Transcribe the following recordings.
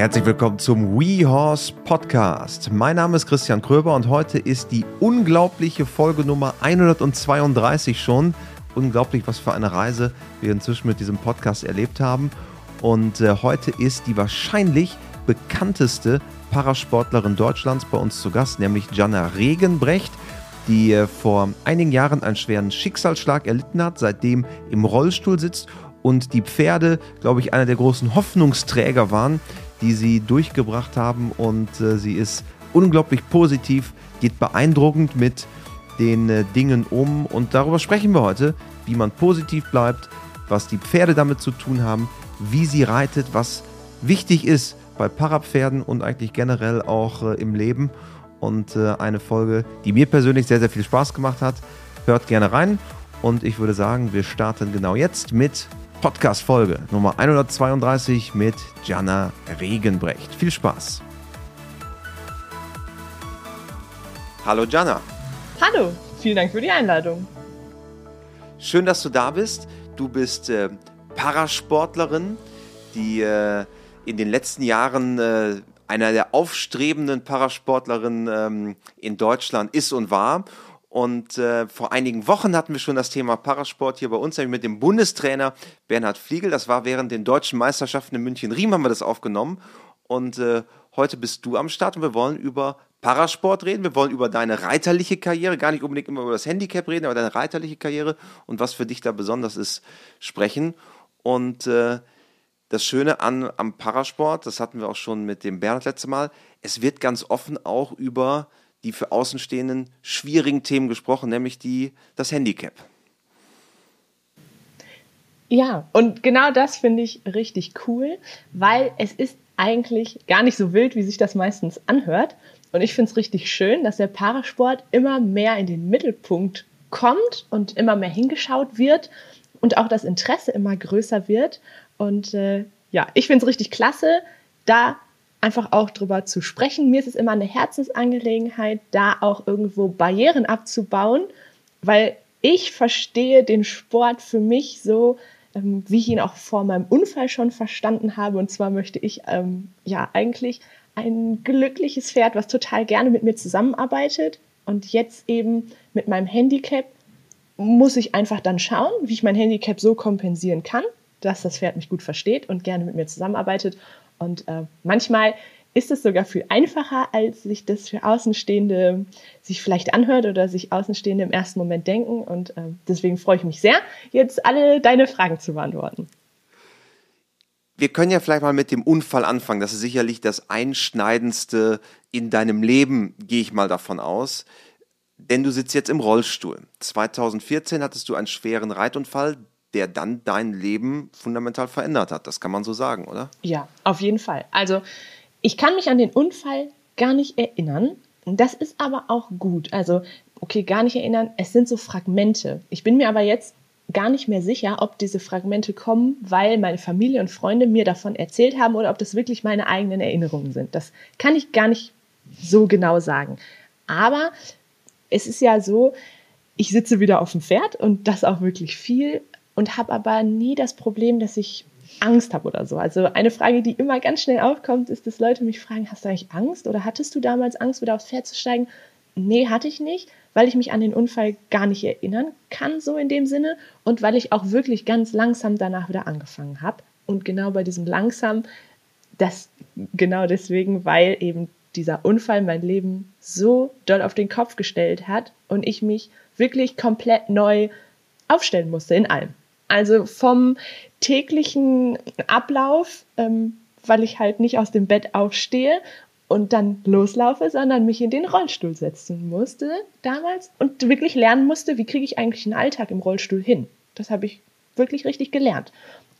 Herzlich willkommen zum WeHorse Podcast. Mein Name ist Christian Kröber und heute ist die unglaubliche Folge Nummer 132 schon. Unglaublich, was für eine Reise wir inzwischen mit diesem Podcast erlebt haben. Und äh, heute ist die wahrscheinlich bekannteste Parasportlerin Deutschlands bei uns zu Gast, nämlich Jana Regenbrecht, die äh, vor einigen Jahren einen schweren Schicksalsschlag erlitten hat, seitdem im Rollstuhl sitzt und die Pferde, glaube ich, einer der großen Hoffnungsträger waren, die sie durchgebracht haben. Und äh, sie ist unglaublich positiv, geht beeindruckend mit den äh, Dingen um. Und darüber sprechen wir heute, wie man positiv bleibt, was die Pferde damit zu tun haben, wie sie reitet, was wichtig ist bei Parapferden und eigentlich generell auch äh, im Leben. Und äh, eine Folge, die mir persönlich sehr, sehr viel Spaß gemacht hat. Hört gerne rein. Und ich würde sagen, wir starten genau jetzt mit Podcast-Folge Nummer 132 mit Jana Regenbrecht. Viel Spaß. Hallo Jana. Hallo, vielen Dank für die Einladung. Schön, dass du da bist. Du bist äh, Parasportlerin, die äh, in den letzten Jahren äh, einer der aufstrebenden Parasportlerinnen ähm, in Deutschland ist und war. Und äh, vor einigen Wochen hatten wir schon das Thema Parasport hier bei uns, nämlich mit dem Bundestrainer Bernhard Fliegel. Das war während den deutschen Meisterschaften in München-Riem haben wir das aufgenommen. Und äh, heute bist du am Start und wir wollen über Parasport reden. Wir wollen über deine reiterliche Karriere, gar nicht unbedingt immer über das Handicap reden, aber deine reiterliche Karriere und was für dich da besonders ist, sprechen. Und äh, das Schöne an, am Parasport, das hatten wir auch schon mit dem Bernhard letzte Mal, es wird ganz offen auch über die für Außenstehenden schwierigen Themen gesprochen, nämlich die, das Handicap. Ja, und genau das finde ich richtig cool, weil es ist eigentlich gar nicht so wild, wie sich das meistens anhört. Und ich finde es richtig schön, dass der Parasport immer mehr in den Mittelpunkt kommt und immer mehr hingeschaut wird und auch das Interesse immer größer wird. Und äh, ja, ich finde es richtig klasse, da einfach auch drüber zu sprechen. Mir ist es immer eine Herzensangelegenheit, da auch irgendwo Barrieren abzubauen, weil ich verstehe den Sport für mich so, ähm, wie ich ihn auch vor meinem Unfall schon verstanden habe. Und zwar möchte ich ähm, ja eigentlich ein glückliches Pferd, was total gerne mit mir zusammenarbeitet. Und jetzt eben mit meinem Handicap muss ich einfach dann schauen, wie ich mein Handicap so kompensieren kann, dass das Pferd mich gut versteht und gerne mit mir zusammenarbeitet. Und äh, manchmal ist es sogar viel einfacher, als sich das für Außenstehende sich vielleicht anhört oder sich Außenstehende im ersten Moment denken. Und äh, deswegen freue ich mich sehr, jetzt alle deine Fragen zu beantworten. Wir können ja vielleicht mal mit dem Unfall anfangen. Das ist sicherlich das Einschneidendste in deinem Leben, gehe ich mal davon aus. Denn du sitzt jetzt im Rollstuhl. 2014 hattest du einen schweren Reitunfall, der dann dein Leben fundamental verändert hat. Das kann man so sagen, oder? Ja, auf jeden Fall. Also ich kann mich an den Unfall gar nicht erinnern. Das ist aber auch gut. Also, okay, gar nicht erinnern. Es sind so Fragmente. Ich bin mir aber jetzt gar nicht mehr sicher, ob diese Fragmente kommen, weil meine Familie und Freunde mir davon erzählt haben oder ob das wirklich meine eigenen Erinnerungen sind. Das kann ich gar nicht so genau sagen. Aber es ist ja so, ich sitze wieder auf dem Pferd und das auch wirklich viel und habe aber nie das Problem, dass ich Angst habe oder so. Also eine Frage, die immer ganz schnell aufkommt, ist, dass Leute mich fragen, hast du eigentlich Angst oder hattest du damals Angst, wieder aufs Pferd zu steigen? Nee, hatte ich nicht, weil ich mich an den Unfall gar nicht erinnern kann, so in dem Sinne, und weil ich auch wirklich ganz langsam danach wieder angefangen habe. Und genau bei diesem langsam, das genau deswegen, weil eben dieser Unfall mein Leben so doll auf den Kopf gestellt hat und ich mich wirklich komplett neu aufstellen musste in allem. Also vom täglichen Ablauf, ähm, weil ich halt nicht aus dem Bett aufstehe und dann loslaufe, sondern mich in den Rollstuhl setzen musste damals und wirklich lernen musste, wie kriege ich eigentlich einen Alltag im Rollstuhl hin. Das habe ich wirklich richtig gelernt.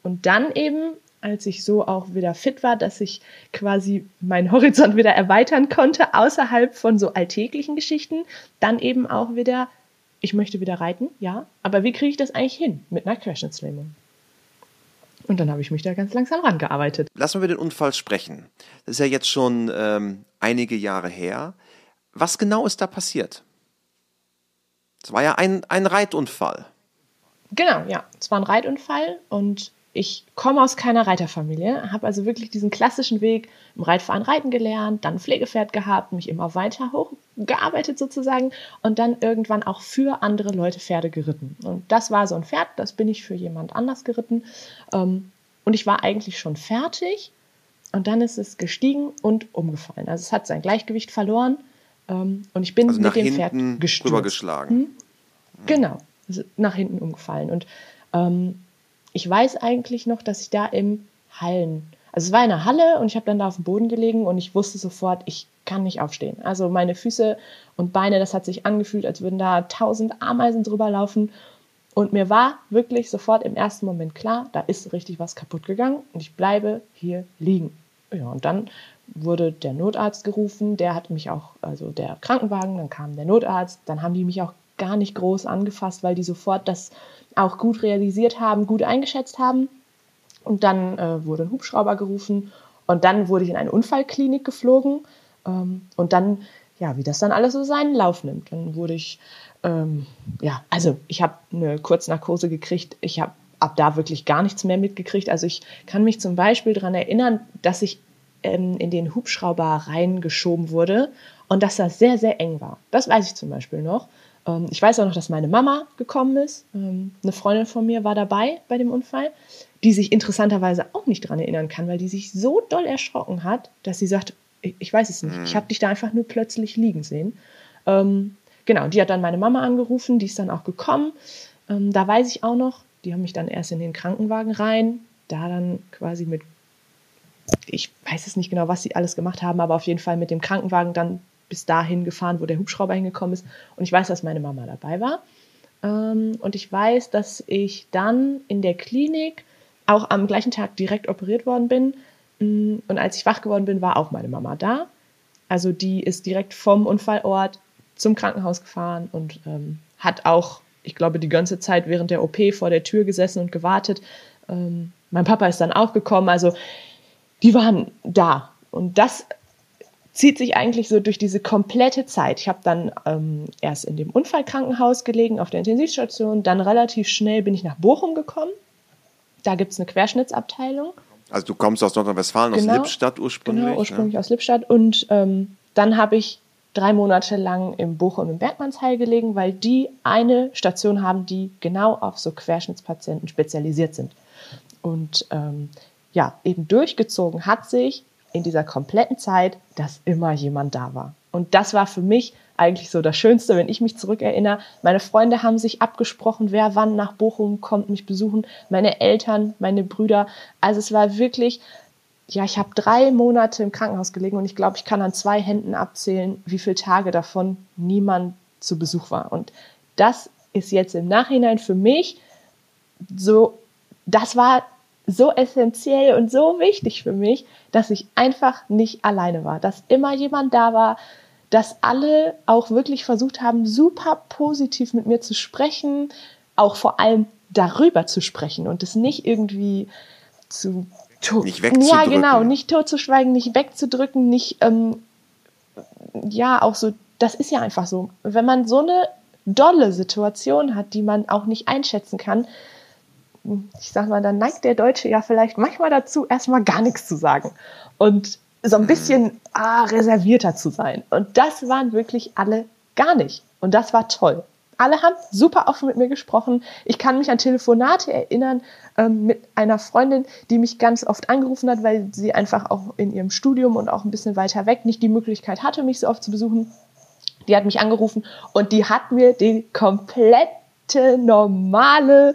Und dann eben, als ich so auch wieder fit war, dass ich quasi meinen Horizont wieder erweitern konnte, außerhalb von so alltäglichen Geschichten, dann eben auch wieder ich möchte wieder reiten, ja, aber wie kriege ich das eigentlich hin mit einer Querschnittslähmung? Und dann habe ich mich da ganz langsam rangearbeitet. Lass mal über den Unfall sprechen. Das ist ja jetzt schon ähm, einige Jahre her. Was genau ist da passiert? Es war ja ein, ein Reitunfall. Genau, ja. Es war ein Reitunfall und ich komme aus keiner Reiterfamilie, habe also wirklich diesen klassischen Weg im Reitverein reiten gelernt, dann Pflegepferd gehabt, mich immer weiter hochgearbeitet sozusagen und dann irgendwann auch für andere Leute Pferde geritten. Und das war so ein Pferd, das bin ich für jemand anders geritten. Ähm, und ich war eigentlich schon fertig und dann ist es gestiegen und umgefallen. Also es hat sein Gleichgewicht verloren ähm, und ich bin also mit dem Pferd gestürzt. geschlagen. Hm? Genau, also nach hinten umgefallen. Und ähm, ich weiß eigentlich noch, dass ich da im Hallen, also es war in der Halle und ich habe dann da auf dem Boden gelegen und ich wusste sofort, ich kann nicht aufstehen. Also meine Füße und Beine, das hat sich angefühlt, als würden da tausend Ameisen drüber laufen. Und mir war wirklich sofort im ersten Moment klar, da ist richtig was kaputt gegangen und ich bleibe hier liegen. Ja, und dann wurde der Notarzt gerufen, der hat mich auch, also der Krankenwagen, dann kam der Notarzt, dann haben die mich auch gar nicht groß angefasst, weil die sofort das auch gut realisiert haben, gut eingeschätzt haben. Und dann äh, wurde ein Hubschrauber gerufen und dann wurde ich in eine Unfallklinik geflogen. Ähm, und dann, ja, wie das dann alles so seinen Lauf nimmt. Dann wurde ich, ähm, ja, also ich habe eine Kurznarkose gekriegt. Ich habe ab da wirklich gar nichts mehr mitgekriegt. Also ich kann mich zum Beispiel daran erinnern, dass ich ähm, in den Hubschrauber reingeschoben wurde und dass das sehr, sehr eng war. Das weiß ich zum Beispiel noch. Ähm, ich weiß auch noch, dass meine Mama gekommen ist. Ähm, eine Freundin von mir war dabei bei dem Unfall, die sich interessanterweise auch nicht daran erinnern kann, weil die sich so doll erschrocken hat, dass sie sagt, ich, weiß es nicht, ich habe dich da einfach nur plötzlich liegen sehen. Ähm, genau, die hat dann meine Mama angerufen, die ist dann auch gekommen. Da weiß ich auch noch, die haben mich dann erst in den Krankenwagen rein, da dann quasi mit, ich weiß es nicht genau, was sie alles gemacht haben, aber auf jeden Fall mit dem Krankenwagen dann bis dahin gefahren, wo der Hubschrauber hingekommen ist. Und ich weiß, dass meine Mama dabei war. Ähm, und ich weiß, dass ich dann in der Klinik auch am gleichen Tag direkt operiert worden bin. Mm, und als ich wach geworden bin, war auch meine Mama da. Also die ist direkt vom Unfallort zum Krankenhaus gefahren und ähm, hat auch, ich glaube, die ganze Zeit während der OP vor der Tür gesessen und gewartet. Ähm, mein Papa ist dann auch gekommen. Also die waren da. Und das zieht sich eigentlich so durch diese komplette Zeit. Ich habe dann ähm, erst in dem Unfallkrankenhaus gelegen, auf der Intensivstation. Dann relativ schnell bin ich nach Bochum gekommen. Da gibt es eine Querschnittsabteilung. Also du kommst aus Nordrhein-Westfalen, genau, aus Lippstadt ursprünglich? Genau, ursprünglich ja. aus Lippstadt. Und ähm, dann habe ich drei Monate lang im Bochum im Bergmannsheil gelegen, weil die eine Station haben, die genau auf so Querschnittspatienten spezialisiert sind. Und ähm, ja, eben durchgezogen hat sich in dieser kompletten Zeit, dass immer jemand da war. Und das war für mich eigentlich so das Schönste, wenn ich mich zurückerinnere. Meine Freunde haben sich abgesprochen, wer wann nach Bochum kommt, mich besuchen. Meine Eltern, meine Brüder. Also es war wirklich, ja, ich habe drei Monate im Krankenhaus gelegen und ich glaube, ich kann an zwei Händen abzählen, wie viele Tage davon niemand zu Besuch war. Und das ist jetzt im Nachhinein für mich so, das war so essentiell und so wichtig für mich, dass ich einfach nicht alleine war, dass immer jemand da war, dass alle auch wirklich versucht haben, super positiv mit mir zu sprechen, auch vor allem darüber zu sprechen und es nicht irgendwie zu nicht wegzudrücken. Ja, genau, nicht totzuschweigen, nicht wegzudrücken, nicht ähm, ja auch so. Das ist ja einfach so. Wenn man so eine dolle Situation hat, die man auch nicht einschätzen kann, ich sag mal, dann neigt der Deutsche ja vielleicht manchmal dazu, erstmal gar nichts zu sagen und so ein bisschen ah, reservierter zu sein. Und das waren wirklich alle gar nicht. Und das war toll. Alle haben super offen mit mir gesprochen. Ich kann mich an Telefonate erinnern ähm, mit einer Freundin, die mich ganz oft angerufen hat, weil sie einfach auch in ihrem Studium und auch ein bisschen weiter weg nicht die Möglichkeit hatte, mich so oft zu besuchen. Die hat mich angerufen und die hat mir die komplette normale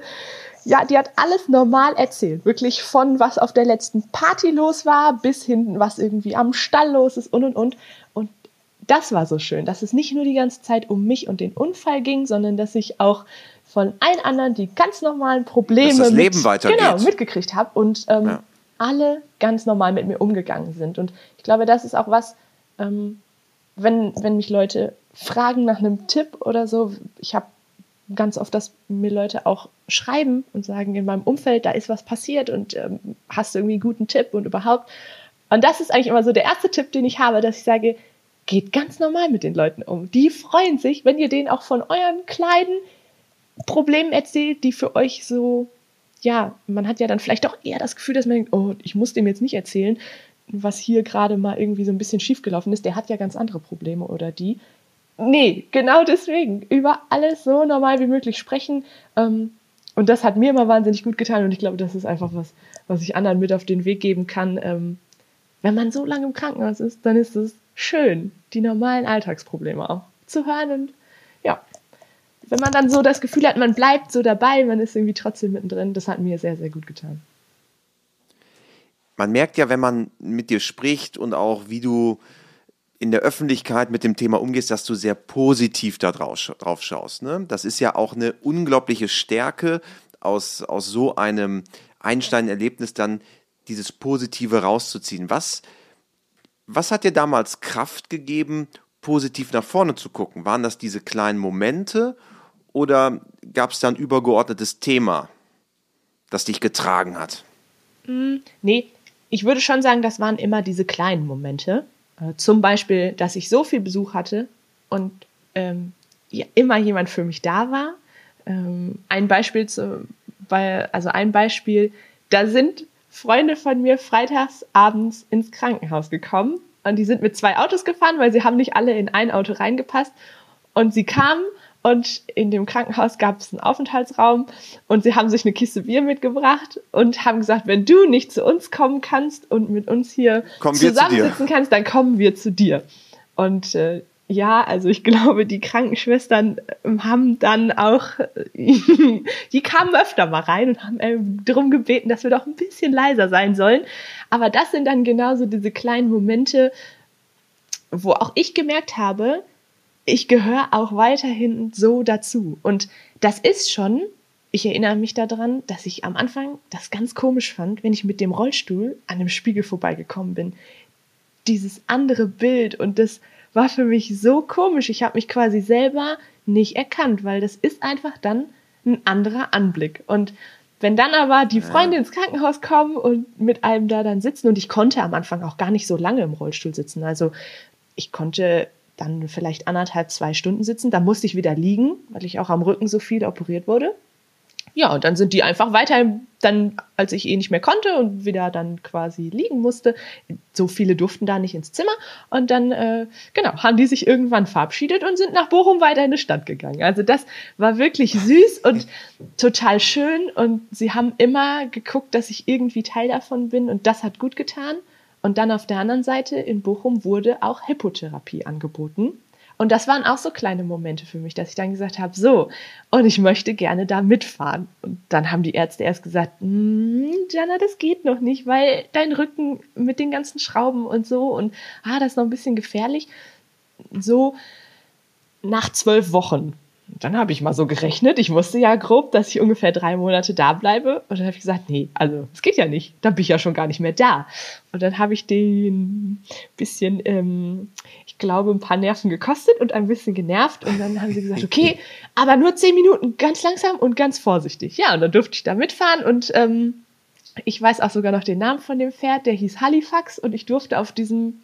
ja, die hat alles normal erzählt. Wirklich von was auf der letzten Party los war, bis hinten, was irgendwie am Stall los ist und und und. Und das war so schön, dass es nicht nur die ganze Zeit um mich und den Unfall ging, sondern dass ich auch von allen anderen die ganz normalen Probleme dass das Leben mit. Genau, mitgekriegt habe und ähm, ja. alle ganz normal mit mir umgegangen sind. Und ich glaube, das ist auch was, ähm, wenn, wenn mich Leute fragen nach einem Tipp oder so, ich habe ganz oft, dass mir Leute auch schreiben und sagen, in meinem Umfeld, da ist was passiert und ähm, hast du irgendwie einen guten Tipp und überhaupt. Und das ist eigentlich immer so der erste Tipp, den ich habe, dass ich sage, geht ganz normal mit den Leuten um. Die freuen sich, wenn ihr denen auch von euren kleinen Problemen erzählt, die für euch so, ja, man hat ja dann vielleicht doch eher das Gefühl, dass man denkt, oh, ich muss dem jetzt nicht erzählen, was hier gerade mal irgendwie so ein bisschen schiefgelaufen ist. Der hat ja ganz andere Probleme oder die. Nee, genau deswegen. Über alles so normal wie möglich sprechen. Ähm, und das hat mir immer wahnsinnig gut getan und ich glaube, das ist einfach was, was ich anderen mit auf den Weg geben kann. Ähm, wenn man so lange im Krankenhaus ist, dann ist es schön, die normalen Alltagsprobleme auch zu hören und ja, wenn man dann so das Gefühl hat, man bleibt so dabei, man ist irgendwie trotzdem mittendrin, das hat mir sehr, sehr gut getan. Man merkt ja, wenn man mit dir spricht und auch wie du in der Öffentlichkeit mit dem Thema umgehst, dass du sehr positiv da drauf, drauf schaust. Ne? Das ist ja auch eine unglaubliche Stärke, aus, aus so einem Einstein-Erlebnis dann dieses Positive rauszuziehen. Was, was hat dir damals Kraft gegeben, positiv nach vorne zu gucken? Waren das diese kleinen Momente oder gab es da ein übergeordnetes Thema, das dich getragen hat? Mm, nee, ich würde schon sagen, das waren immer diese kleinen Momente. Äh, zum Beispiel, dass ich so viel Besuch hatte und ähm, ja, immer jemand für mich da war. Ähm, ein Beispiel, zu, weil, also ein Beispiel, da sind Freunde von mir freitags abends ins Krankenhaus gekommen und die sind mit zwei Autos gefahren, weil sie haben nicht alle in ein Auto reingepasst. Und sie kamen und in dem Krankenhaus gab es einen Aufenthaltsraum und sie haben sich eine Kiste Bier mitgebracht und haben gesagt, wenn du nicht zu uns kommen kannst und mit uns hier kommen zusammensitzen kannst, dann kommen wir zu dir. Und äh, ja, also ich glaube, die Krankenschwestern ähm, haben dann auch, die kamen öfter mal rein und haben äh, darum gebeten, dass wir doch ein bisschen leiser sein sollen. Aber das sind dann genauso diese kleinen Momente, wo auch ich gemerkt habe, ich gehöre auch weiterhin so dazu. Und das ist schon, ich erinnere mich daran, dass ich am Anfang das ganz komisch fand, wenn ich mit dem Rollstuhl an dem Spiegel vorbeigekommen bin. Dieses andere Bild und das war für mich so komisch. Ich habe mich quasi selber nicht erkannt, weil das ist einfach dann ein anderer Anblick. Und wenn dann aber die Freunde ins Krankenhaus kommen und mit einem da dann sitzen und ich konnte am Anfang auch gar nicht so lange im Rollstuhl sitzen. Also ich konnte dann vielleicht anderthalb, zwei Stunden sitzen. Da musste ich wieder liegen, weil ich auch am Rücken so viel operiert wurde. Ja, und dann sind die einfach weiter, dann, als ich eh nicht mehr konnte und wieder dann quasi liegen musste, so viele durften da nicht ins Zimmer. Und dann, äh, genau, haben die sich irgendwann verabschiedet und sind nach Bochum weiter in die Stadt gegangen. Also das war wirklich süß und total schön. Und sie haben immer geguckt, dass ich irgendwie Teil davon bin und das hat gut getan. Und dann auf der anderen Seite in Bochum wurde auch Hippotherapie angeboten. Und das waren auch so kleine Momente für mich, dass ich dann gesagt habe, so, und ich möchte gerne da mitfahren. Und dann haben die Ärzte erst gesagt, hm, Jana, das geht noch nicht, weil dein Rücken mit den ganzen Schrauben und so und ah, das ist noch ein bisschen gefährlich. So nach zwölf Wochen dann habe ich mal so gerechnet. Ich wusste ja grob, dass ich ungefähr drei Monate da bleibe. Und dann habe ich gesagt, nee, also es geht ja nicht. Dann bin ich ja schon gar nicht mehr da. Und dann habe ich den bisschen, ähm, ich glaube, ein paar Nerven gekostet und ein bisschen genervt. Und dann haben sie gesagt, okay, aber nur zehn Minuten, ganz langsam und ganz vorsichtig. Ja, und dann durfte ich da mitfahren und ähm, ich weiß auch sogar noch den Namen von dem Pferd, der hieß Halifax und ich durfte auf diesem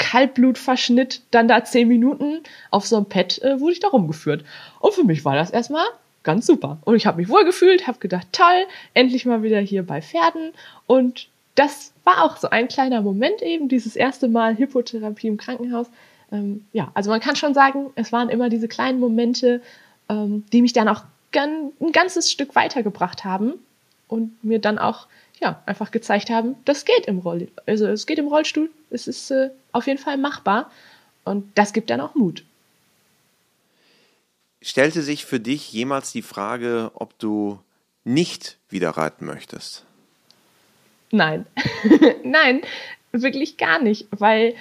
Kaltblutverschnitt, dann da zehn Minuten auf so einem Pad äh, wurde ich da rumgeführt. Und für mich war das erstmal ganz super. Und ich habe mich wohl gefühlt, habe gedacht, toll, endlich mal wieder hier bei Pferden. Und das war auch so ein kleiner Moment eben, dieses erste Mal Hippotherapie im Krankenhaus. Ähm, ja, also man kann schon sagen, es waren immer diese kleinen Momente, ähm, die mich dann auch ein ganzes Stück weitergebracht haben und mir dann auch ja, einfach gezeigt haben, das geht im Roll, also es geht im Rollstuhl, es ist äh, auf jeden Fall machbar und das gibt dann auch Mut. Stellte sich für dich jemals die Frage, ob du nicht wieder reiten möchtest? Nein, nein, wirklich gar nicht, weil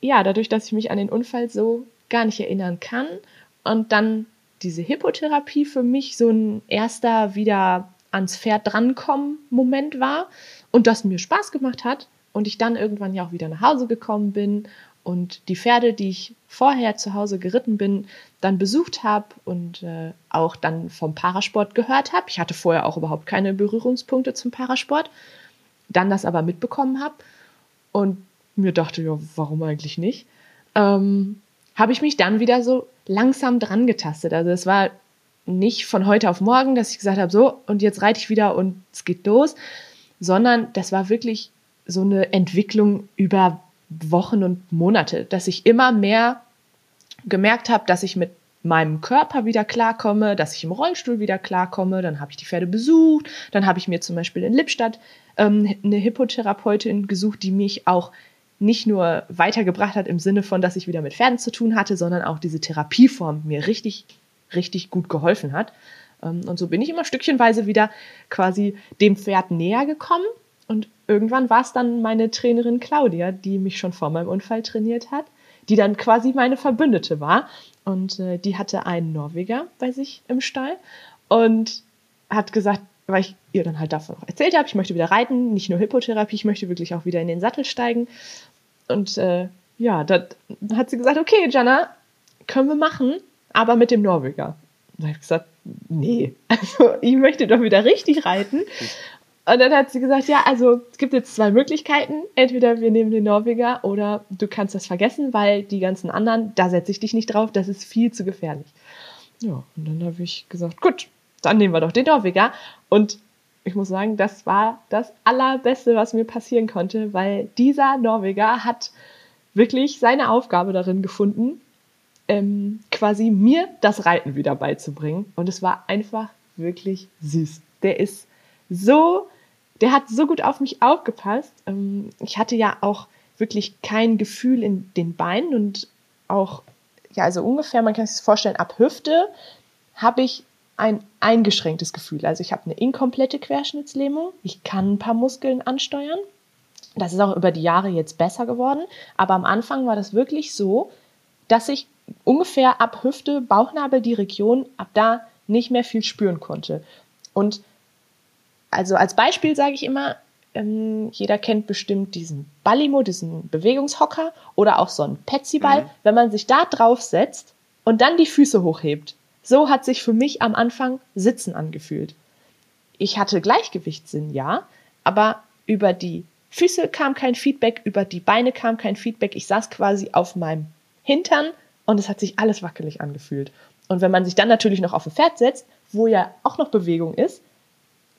ja, dadurch, dass ich mich an den Unfall so gar nicht erinnern kann und dann diese Hippotherapie für mich so ein erster wieder ans Pferd drankommen Moment war und das mir Spaß gemacht hat und ich dann irgendwann ja auch wieder nach Hause gekommen bin und die Pferde, die ich vorher zu Hause geritten bin, dann besucht habe und äh, auch dann vom Parasport gehört habe. Ich hatte vorher auch überhaupt keine Berührungspunkte zum Parasport, dann das aber mitbekommen habe und mir dachte, ja, warum eigentlich nicht? Ähm, habe ich mich dann wieder so langsam dran getastet. Also es war nicht von heute auf morgen, dass ich gesagt habe, so, und jetzt reite ich wieder und es geht los, sondern das war wirklich so eine Entwicklung über Wochen und Monate, dass ich immer mehr gemerkt habe, dass ich mit meinem Körper wieder klarkomme, dass ich im Rollstuhl wieder klarkomme. Dann habe ich die Pferde besucht. Dann habe ich mir zum Beispiel in Lippstadt ähm, eine Hippotherapeutin gesucht, die mich auch nicht nur weitergebracht hat im Sinne von, dass ich wieder mit Pferden zu tun hatte, sondern auch diese Therapieform mir richtig, richtig gut geholfen hat. Ähm, und so bin ich immer stückchenweise wieder quasi dem Pferd näher gekommen. Und irgendwann war es dann meine Trainerin Claudia, die mich schon vor meinem Unfall trainiert hat, die dann quasi meine Verbündete war. Und äh, die hatte einen Norweger bei sich im Stall und hat gesagt, weil ich ihr dann halt davon erzählt habe, ich möchte wieder reiten, nicht nur Hippotherapie, ich möchte wirklich auch wieder in den Sattel steigen. Und äh, ja, da hat sie gesagt, okay, Jana, können wir machen, aber mit dem Norweger. Und da habe ich gesagt, nee, also ich möchte doch wieder richtig reiten. Und dann hat sie gesagt, ja, also es gibt jetzt zwei Möglichkeiten. Entweder wir nehmen den Norweger oder du kannst das vergessen, weil die ganzen anderen, da setze ich dich nicht drauf, das ist viel zu gefährlich. Ja, und dann habe ich gesagt, gut, dann nehmen wir doch den Norweger. Und ich muss sagen, das war das Allerbeste, was mir passieren konnte, weil dieser Norweger hat wirklich seine Aufgabe darin gefunden, ähm, quasi mir das Reiten wieder beizubringen. Und es war einfach wirklich süß. Der ist so der hat so gut auf mich aufgepasst. Ähm, ich hatte ja auch wirklich kein Gefühl in den Beinen und auch, ja, also ungefähr, man kann sich das vorstellen, ab Hüfte habe ich ein eingeschränktes Gefühl. Also ich habe eine inkomplette Querschnittslähmung. Ich kann ein paar Muskeln ansteuern. Das ist auch über die Jahre jetzt besser geworden. Aber am Anfang war das wirklich so, dass ich ungefähr ab Hüfte, Bauchnabel, die Region, ab da nicht mehr viel spüren konnte. Und also als Beispiel sage ich immer, ähm, jeder kennt bestimmt diesen Ballimo, diesen Bewegungshocker oder auch so einen Petsyball. Mhm. Wenn man sich da drauf setzt und dann die Füße hochhebt, so hat sich für mich am Anfang Sitzen angefühlt. Ich hatte Gleichgewichtssinn, ja, aber über die Füße kam kein Feedback, über die Beine kam kein Feedback. Ich saß quasi auf meinem Hintern und es hat sich alles wackelig angefühlt. Und wenn man sich dann natürlich noch auf ein Pferd setzt, wo ja auch noch Bewegung ist,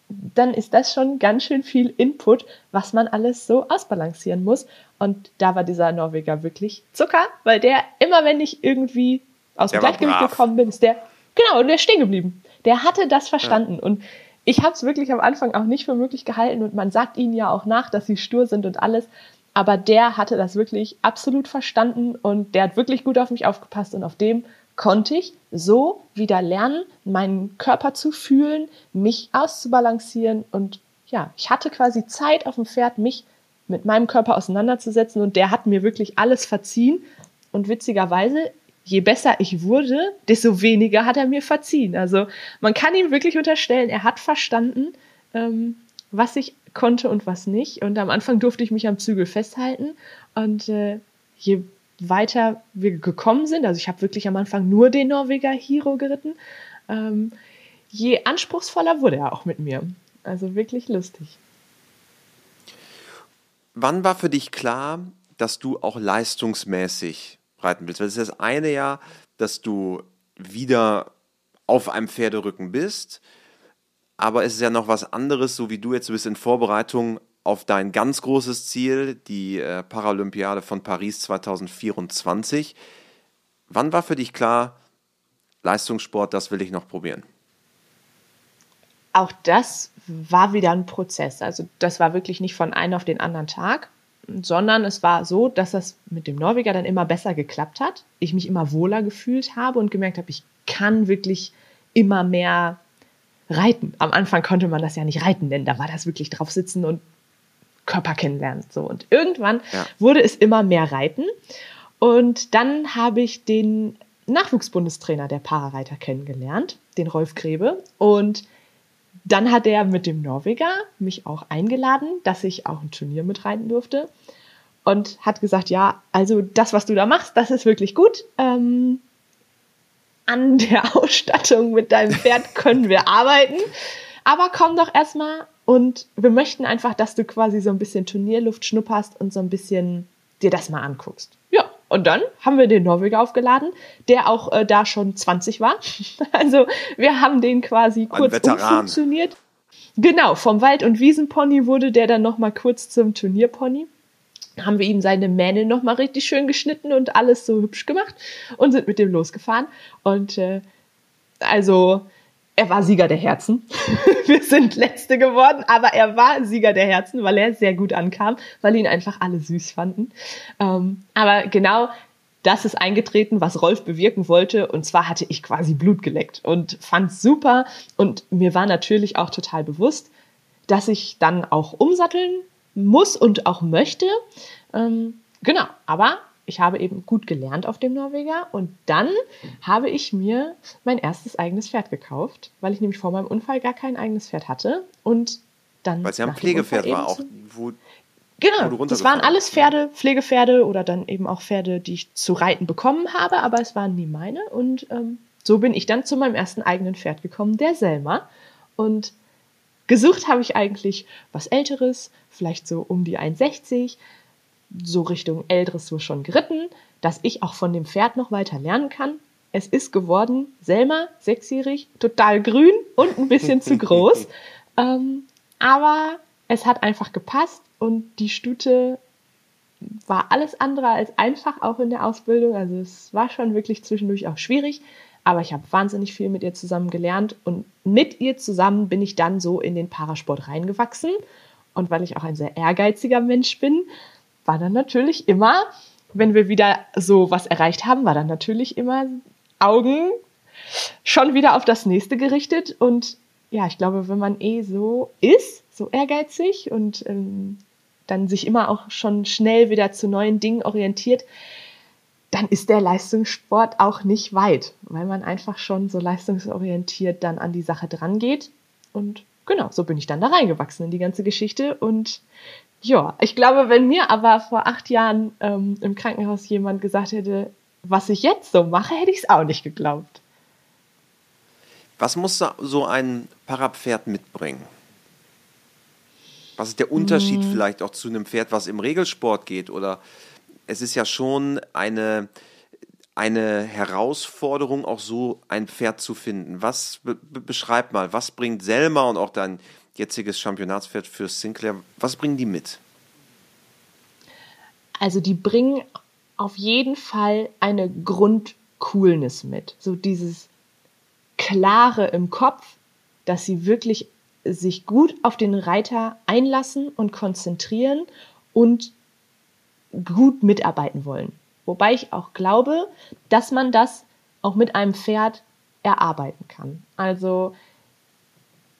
dann ist das schon ganz schön viel Input, was man alles so ausbalancieren muss. Und da war dieser Norweger wirklich Zucker, weil der immer, wenn ich irgendwie aus dem Gleichgewicht gekommen bin, ist der, genau, der ist stehen geblieben. Der hatte das verstanden. Ja. Und ich habe es wirklich am Anfang auch nicht für möglich gehalten und man sagt ihnen ja auch nach, dass sie stur sind und alles. Aber der hatte das wirklich absolut verstanden und der hat wirklich gut auf mich aufgepasst und auf dem konnte ich so wieder lernen, meinen Körper zu fühlen, mich auszubalancieren und ja, ich hatte quasi Zeit auf dem Pferd, mich mit meinem Körper auseinanderzusetzen und der hat mir wirklich alles verziehen und witzigerweise, je besser ich wurde, desto weniger hat er mir verziehen. Also man kann ihm wirklich unterstellen, er hat verstanden, ähm, was ich konnte und was nicht. Und am Anfang durfte ich mich am Zügel festhalten und äh, je weiter wir gekommen sind, also ich habe wirklich am Anfang nur den Norweger Hero geritten, ähm, je anspruchsvoller wurde er auch mit mir. Also wirklich lustig. Wann war für dich klar, dass du auch leistungsmäßig reiten willst? Weil es ist das eine Jahr, dass du wieder auf einem Pferderücken bist, aber es ist ja noch was anderes, so wie du jetzt bist in Vorbereitung auf dein ganz großes Ziel, die äh, Paralympiade von Paris 2024. Wann war für dich klar, Leistungssport, das will ich noch probieren? Auch das war wieder ein Prozess. Also das war wirklich nicht von einem auf den anderen Tag, sondern es war so, dass das mit dem Norweger dann immer besser geklappt hat. Ich mich immer wohler gefühlt habe und gemerkt habe, ich kann wirklich immer mehr reiten. Am Anfang konnte man das ja nicht reiten nennen, da war das wirklich drauf sitzen und Körper kennenlernen. So. Und irgendwann ja. wurde es immer mehr Reiten. Und dann habe ich den Nachwuchsbundestrainer der Parareiter kennengelernt, den Rolf Grebe. Und dann hat er mit dem Norweger mich auch eingeladen, dass ich auch ein Turnier mitreiten durfte. Und hat gesagt, ja, also das, was du da machst, das ist wirklich gut. Ähm, an der Ausstattung mit deinem Pferd können wir arbeiten. Aber komm doch erstmal und wir möchten einfach, dass du quasi so ein bisschen Turnierluft schnupperst und so ein bisschen dir das mal anguckst. Ja, Und dann haben wir den Norweger aufgeladen, der auch äh, da schon 20 war. Also wir haben den quasi kurz umfunktioniert. Genau, vom Wald- und Wiesenpony wurde der dann nochmal kurz zum Turnierpony. Haben wir ihm seine Mähne nochmal richtig schön geschnitten und alles so hübsch gemacht und sind mit dem losgefahren. Und äh, also er war Sieger der Herzen. wir sind Letzte geworden, aber er war Sieger der Herzen, weil er sehr gut ankam, weil ihn einfach alle süß fanden. Ähm, aber genau das ist eingetreten, was Rolf bewirken wollte. Und zwar hatte ich quasi Blut geleckt und fand es super. Und mir war natürlich auch total bewusst, dass ich dann auch umsatteln muss und auch möchte. Ähm, genau, aber ich habe eben gut gelernt auf dem Norweger und dann habe ich mir mein erstes eigenes Pferd gekauft, weil ich nämlich vor meinem Unfall gar kein eigenes Pferd hatte und dann. Weil es ja ein Pflegepferd war, auch wo. Genau, das waren alles Pferde, Pflegepferde oder dann eben auch Pferde, die ich zu reiten bekommen habe, aber es waren nie meine. Und ähm, so bin ich dann zu meinem ersten eigenen Pferd gekommen, der Selma. Und gesucht habe ich eigentlich was Älteres, vielleicht so um die 1,60, so Richtung L-Dressur schon geritten, dass ich auch von dem Pferd noch weiter lernen kann. Es ist geworden, Selma, sechsjährig, total grün und ein bisschen zu groß. Ähm, aber es hat einfach gepasst und die Stute war alles andere als einfach, auch in der Ausbildung. Also es war schon wirklich zwischendurch auch schwierig, aber ich habe wahnsinnig viel mit ihr zusammen gelernt und mit ihr zusammen bin ich dann so in den Parasport reingewachsen. Und weil ich auch ein sehr ehrgeiziger Mensch bin, war dann natürlich immer, wenn wir wieder so was erreicht haben, war dann natürlich immer Augen schon wieder auf das nächste gerichtet. Und ja, ich glaube, wenn man eh so ist, so ehrgeizig und ähm, dann sich immer auch schon schnell wieder zu neuen Dingen orientiert, dann ist der Leistungssport auch nicht weit, weil man einfach schon so leistungsorientiert dann an die Sache dran geht. Und genau, so bin ich dann da reingewachsen in die ganze Geschichte. Und ja, ich glaube, wenn mir aber vor acht Jahren ähm, im Krankenhaus jemand gesagt hätte, was ich jetzt so mache, hätte ich es auch nicht geglaubt. Was muss so ein Parapferd mitbringen? Was ist der Unterschied hm. vielleicht auch zu einem Pferd, was im Regelsport geht? Oder es ist ja schon eine, eine Herausforderung, auch so ein Pferd zu finden. Was be beschreib mal, was bringt Selma und auch dein jetziges Championatspferd für Sinclair, was bringen die mit? Also die bringen auf jeden Fall eine Grundcoolness mit. So dieses Klare im Kopf, dass sie wirklich sich gut auf den Reiter einlassen und konzentrieren und gut mitarbeiten wollen. Wobei ich auch glaube, dass man das auch mit einem Pferd erarbeiten kann. Also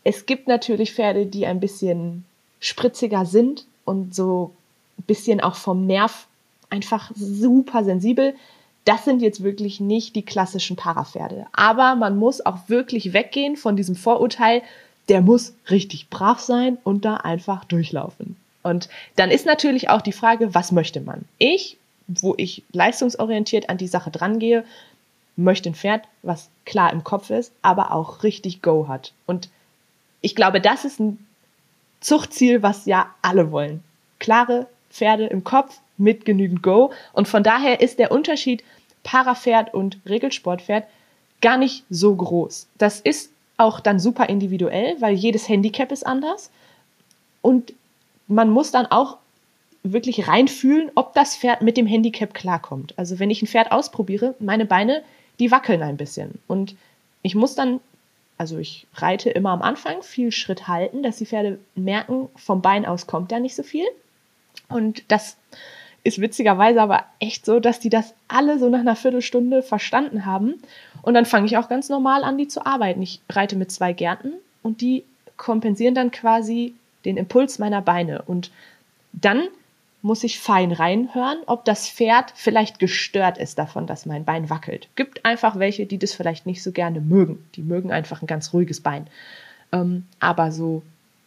es gibt natürlich Pferde, die ein bisschen spritziger sind und so ein bisschen auch vom Nerv einfach super sensibel. Das sind jetzt wirklich nicht die klassischen Parapferde. Aber man muss auch wirklich weggehen von diesem Vorurteil, der muss richtig brav sein und da einfach durchlaufen. Und dann ist natürlich auch die Frage, was möchte man? Ich, wo ich leistungsorientiert an die Sache drangehe, möchte ein Pferd, was klar im Kopf ist, aber auch richtig Go hat. Und ich glaube, das ist ein Zuchtziel, was ja alle wollen. Klare Pferde im Kopf mit genügend Go. Und von daher ist der Unterschied Parapferd und Regelsportpferd gar nicht so groß. Das ist auch dann super individuell, weil jedes Handicap ist anders. Und man muss dann auch wirklich reinfühlen, ob das Pferd mit dem Handicap klarkommt. Also wenn ich ein Pferd ausprobiere, meine Beine, die wackeln ein bisschen. Und ich muss dann also ich reite immer am Anfang viel Schritt halten, dass die Pferde merken, vom Bein aus kommt da nicht so viel. Und das ist witzigerweise aber echt so, dass die das alle so nach einer Viertelstunde verstanden haben. Und dann fange ich auch ganz normal an, die zu arbeiten. Ich reite mit zwei Gärten und die kompensieren dann quasi den Impuls meiner Beine. Und dann muss ich fein reinhören, ob das Pferd vielleicht gestört ist davon, dass mein Bein wackelt. Gibt einfach welche, die das vielleicht nicht so gerne mögen. Die mögen einfach ein ganz ruhiges Bein. Ähm, aber so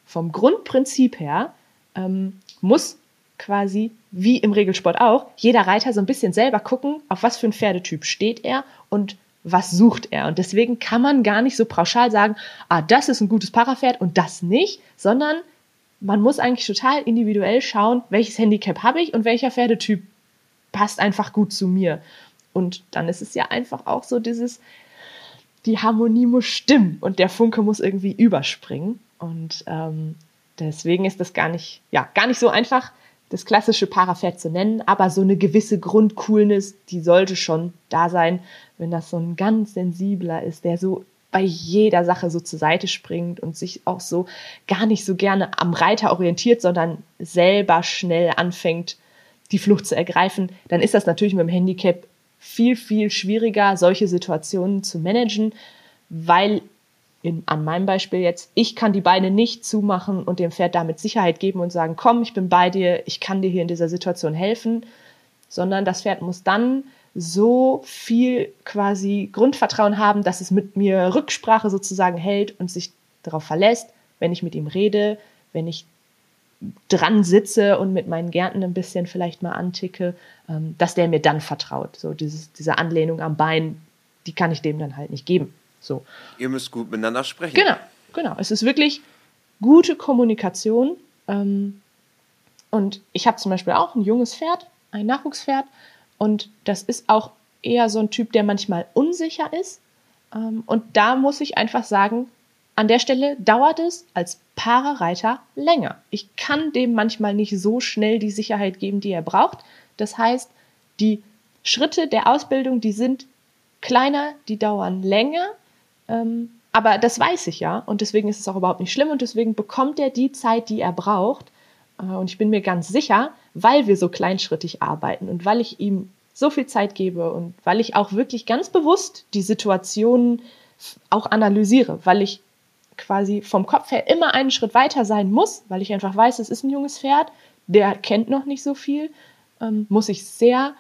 vom Grundprinzip her ähm, muss quasi, wie im Regelsport auch, jeder Reiter so ein bisschen selber gucken, auf was für ein Pferdetyp steht er und was sucht er. Und deswegen kann man gar nicht so pauschal sagen, ah, das ist ein gutes Parapferd und das nicht, sondern man muss eigentlich total individuell schauen, welches Handicap habe ich und welcher Pferdetyp passt einfach gut zu mir. Und dann ist es ja einfach auch so dieses, die Harmonie muss stimmen und der Funke muss irgendwie überspringen. Und ähm, deswegen ist das gar nicht, ja, gar nicht so einfach, das klassische Parapferd zu nennen, aber so eine gewisse Grundcoolness, die sollte schon da sein, wenn das so ein ganz sensibler ist, der so bei jeder Sache so zur Seite springt und sich auch so gar nicht so gerne am Reiter orientiert, sondern selber schnell anfängt, die Flucht zu ergreifen, dann ist das natürlich mit dem Handicap viel, viel schwieriger, solche Situationen zu managen, weil in, an meinem Beispiel jetzt, ich kann die Beine nicht zumachen und dem Pferd damit Sicherheit geben und sagen, komm, ich bin bei dir, ich kann dir hier in dieser Situation helfen, sondern das Pferd muss dann so viel quasi Grundvertrauen haben, dass es mit mir Rücksprache sozusagen hält und sich darauf verlässt, wenn ich mit ihm rede, wenn ich dran sitze und mit meinen Gärten ein bisschen vielleicht mal anticke, ähm, dass der mir dann vertraut. So dieses, diese Anlehnung am Bein, die kann ich dem dann halt nicht geben. So. Ihr müsst gut miteinander sprechen. Genau, genau. Es ist wirklich gute Kommunikation. Ähm, und ich habe zum Beispiel auch ein junges Pferd, ein Nachwuchspferd. Und das ist auch eher so ein Typ, der manchmal unsicher ist. Ähm, und da muss ich einfach sagen, an der Stelle dauert es als Paarreiter länger. Ich kann dem manchmal nicht so schnell die Sicherheit geben, die er braucht. Das heißt, die Schritte der Ausbildung, die sind kleiner, die dauern länger ähm, aber das weiß ich ja und deswegen ist es auch überhaupt nicht schlimm und deswegen bekommt er die Zeit, die er braucht. Äh, und ich bin mir ganz sicher, weil wir so kleinschrittig arbeiten und weil ich ihm so viel Zeit gebe und weil ich auch wirklich ganz bewusst die Situationen auch analysiere, weil ich quasi vom Kopf her immer einen Schritt weiter sein muss, weil ich einfach weiß, es ist ein junges Pferd, der kennt noch nicht so viel, ähm, muss ich sehr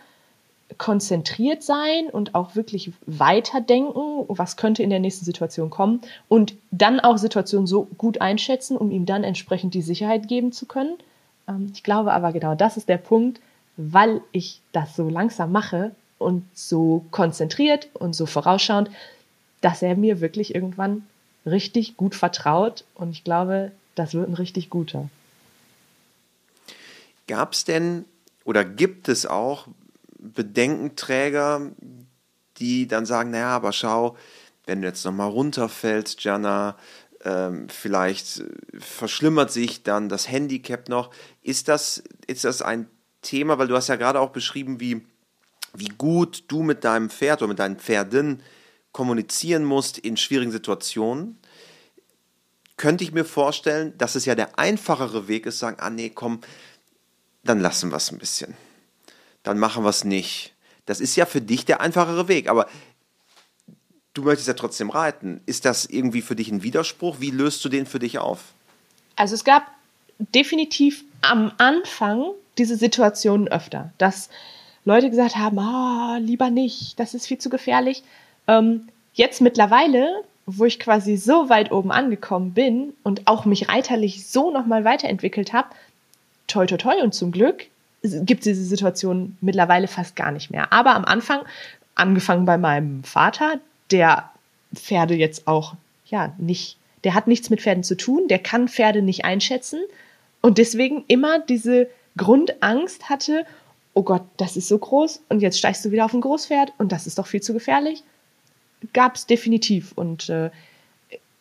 konzentriert sein und auch wirklich weiterdenken, was könnte in der nächsten Situation kommen und dann auch Situationen so gut einschätzen, um ihm dann entsprechend die Sicherheit geben zu können. Ähm, ich glaube aber genau das ist der Punkt, weil ich das so langsam mache und so konzentriert und so vorausschauend, dass er mir wirklich irgendwann richtig gut vertraut und ich glaube, das wird ein richtig guter. Gab es denn oder gibt es auch Bedenkenträger, die dann sagen, naja, aber schau, wenn du jetzt nochmal runterfällst, Jana, ähm, vielleicht verschlimmert sich dann das Handicap noch. Ist das, ist das ein Thema, weil du hast ja gerade auch beschrieben, wie, wie gut du mit deinem Pferd oder mit deinen Pferden kommunizieren musst in schwierigen Situationen. Könnte ich mir vorstellen, dass es ja der einfachere Weg ist, sagen, ah nee, komm, dann lassen wir es ein bisschen dann machen wir es nicht. Das ist ja für dich der einfachere Weg, aber du möchtest ja trotzdem reiten. Ist das irgendwie für dich ein Widerspruch? Wie löst du den für dich auf? Also es gab definitiv am Anfang diese Situationen öfter, dass Leute gesagt haben, ah, lieber nicht, das ist viel zu gefährlich. Ähm, jetzt mittlerweile, wo ich quasi so weit oben angekommen bin und auch mich reiterlich so nochmal weiterentwickelt habe, toi toi toi und zum Glück gibt es diese Situation mittlerweile fast gar nicht mehr. Aber am Anfang, angefangen bei meinem Vater, der Pferde jetzt auch, ja, nicht, der hat nichts mit Pferden zu tun, der kann Pferde nicht einschätzen und deswegen immer diese Grundangst hatte, oh Gott, das ist so groß und jetzt steigst du wieder auf ein Großpferd und das ist doch viel zu gefährlich. Gab es definitiv und äh,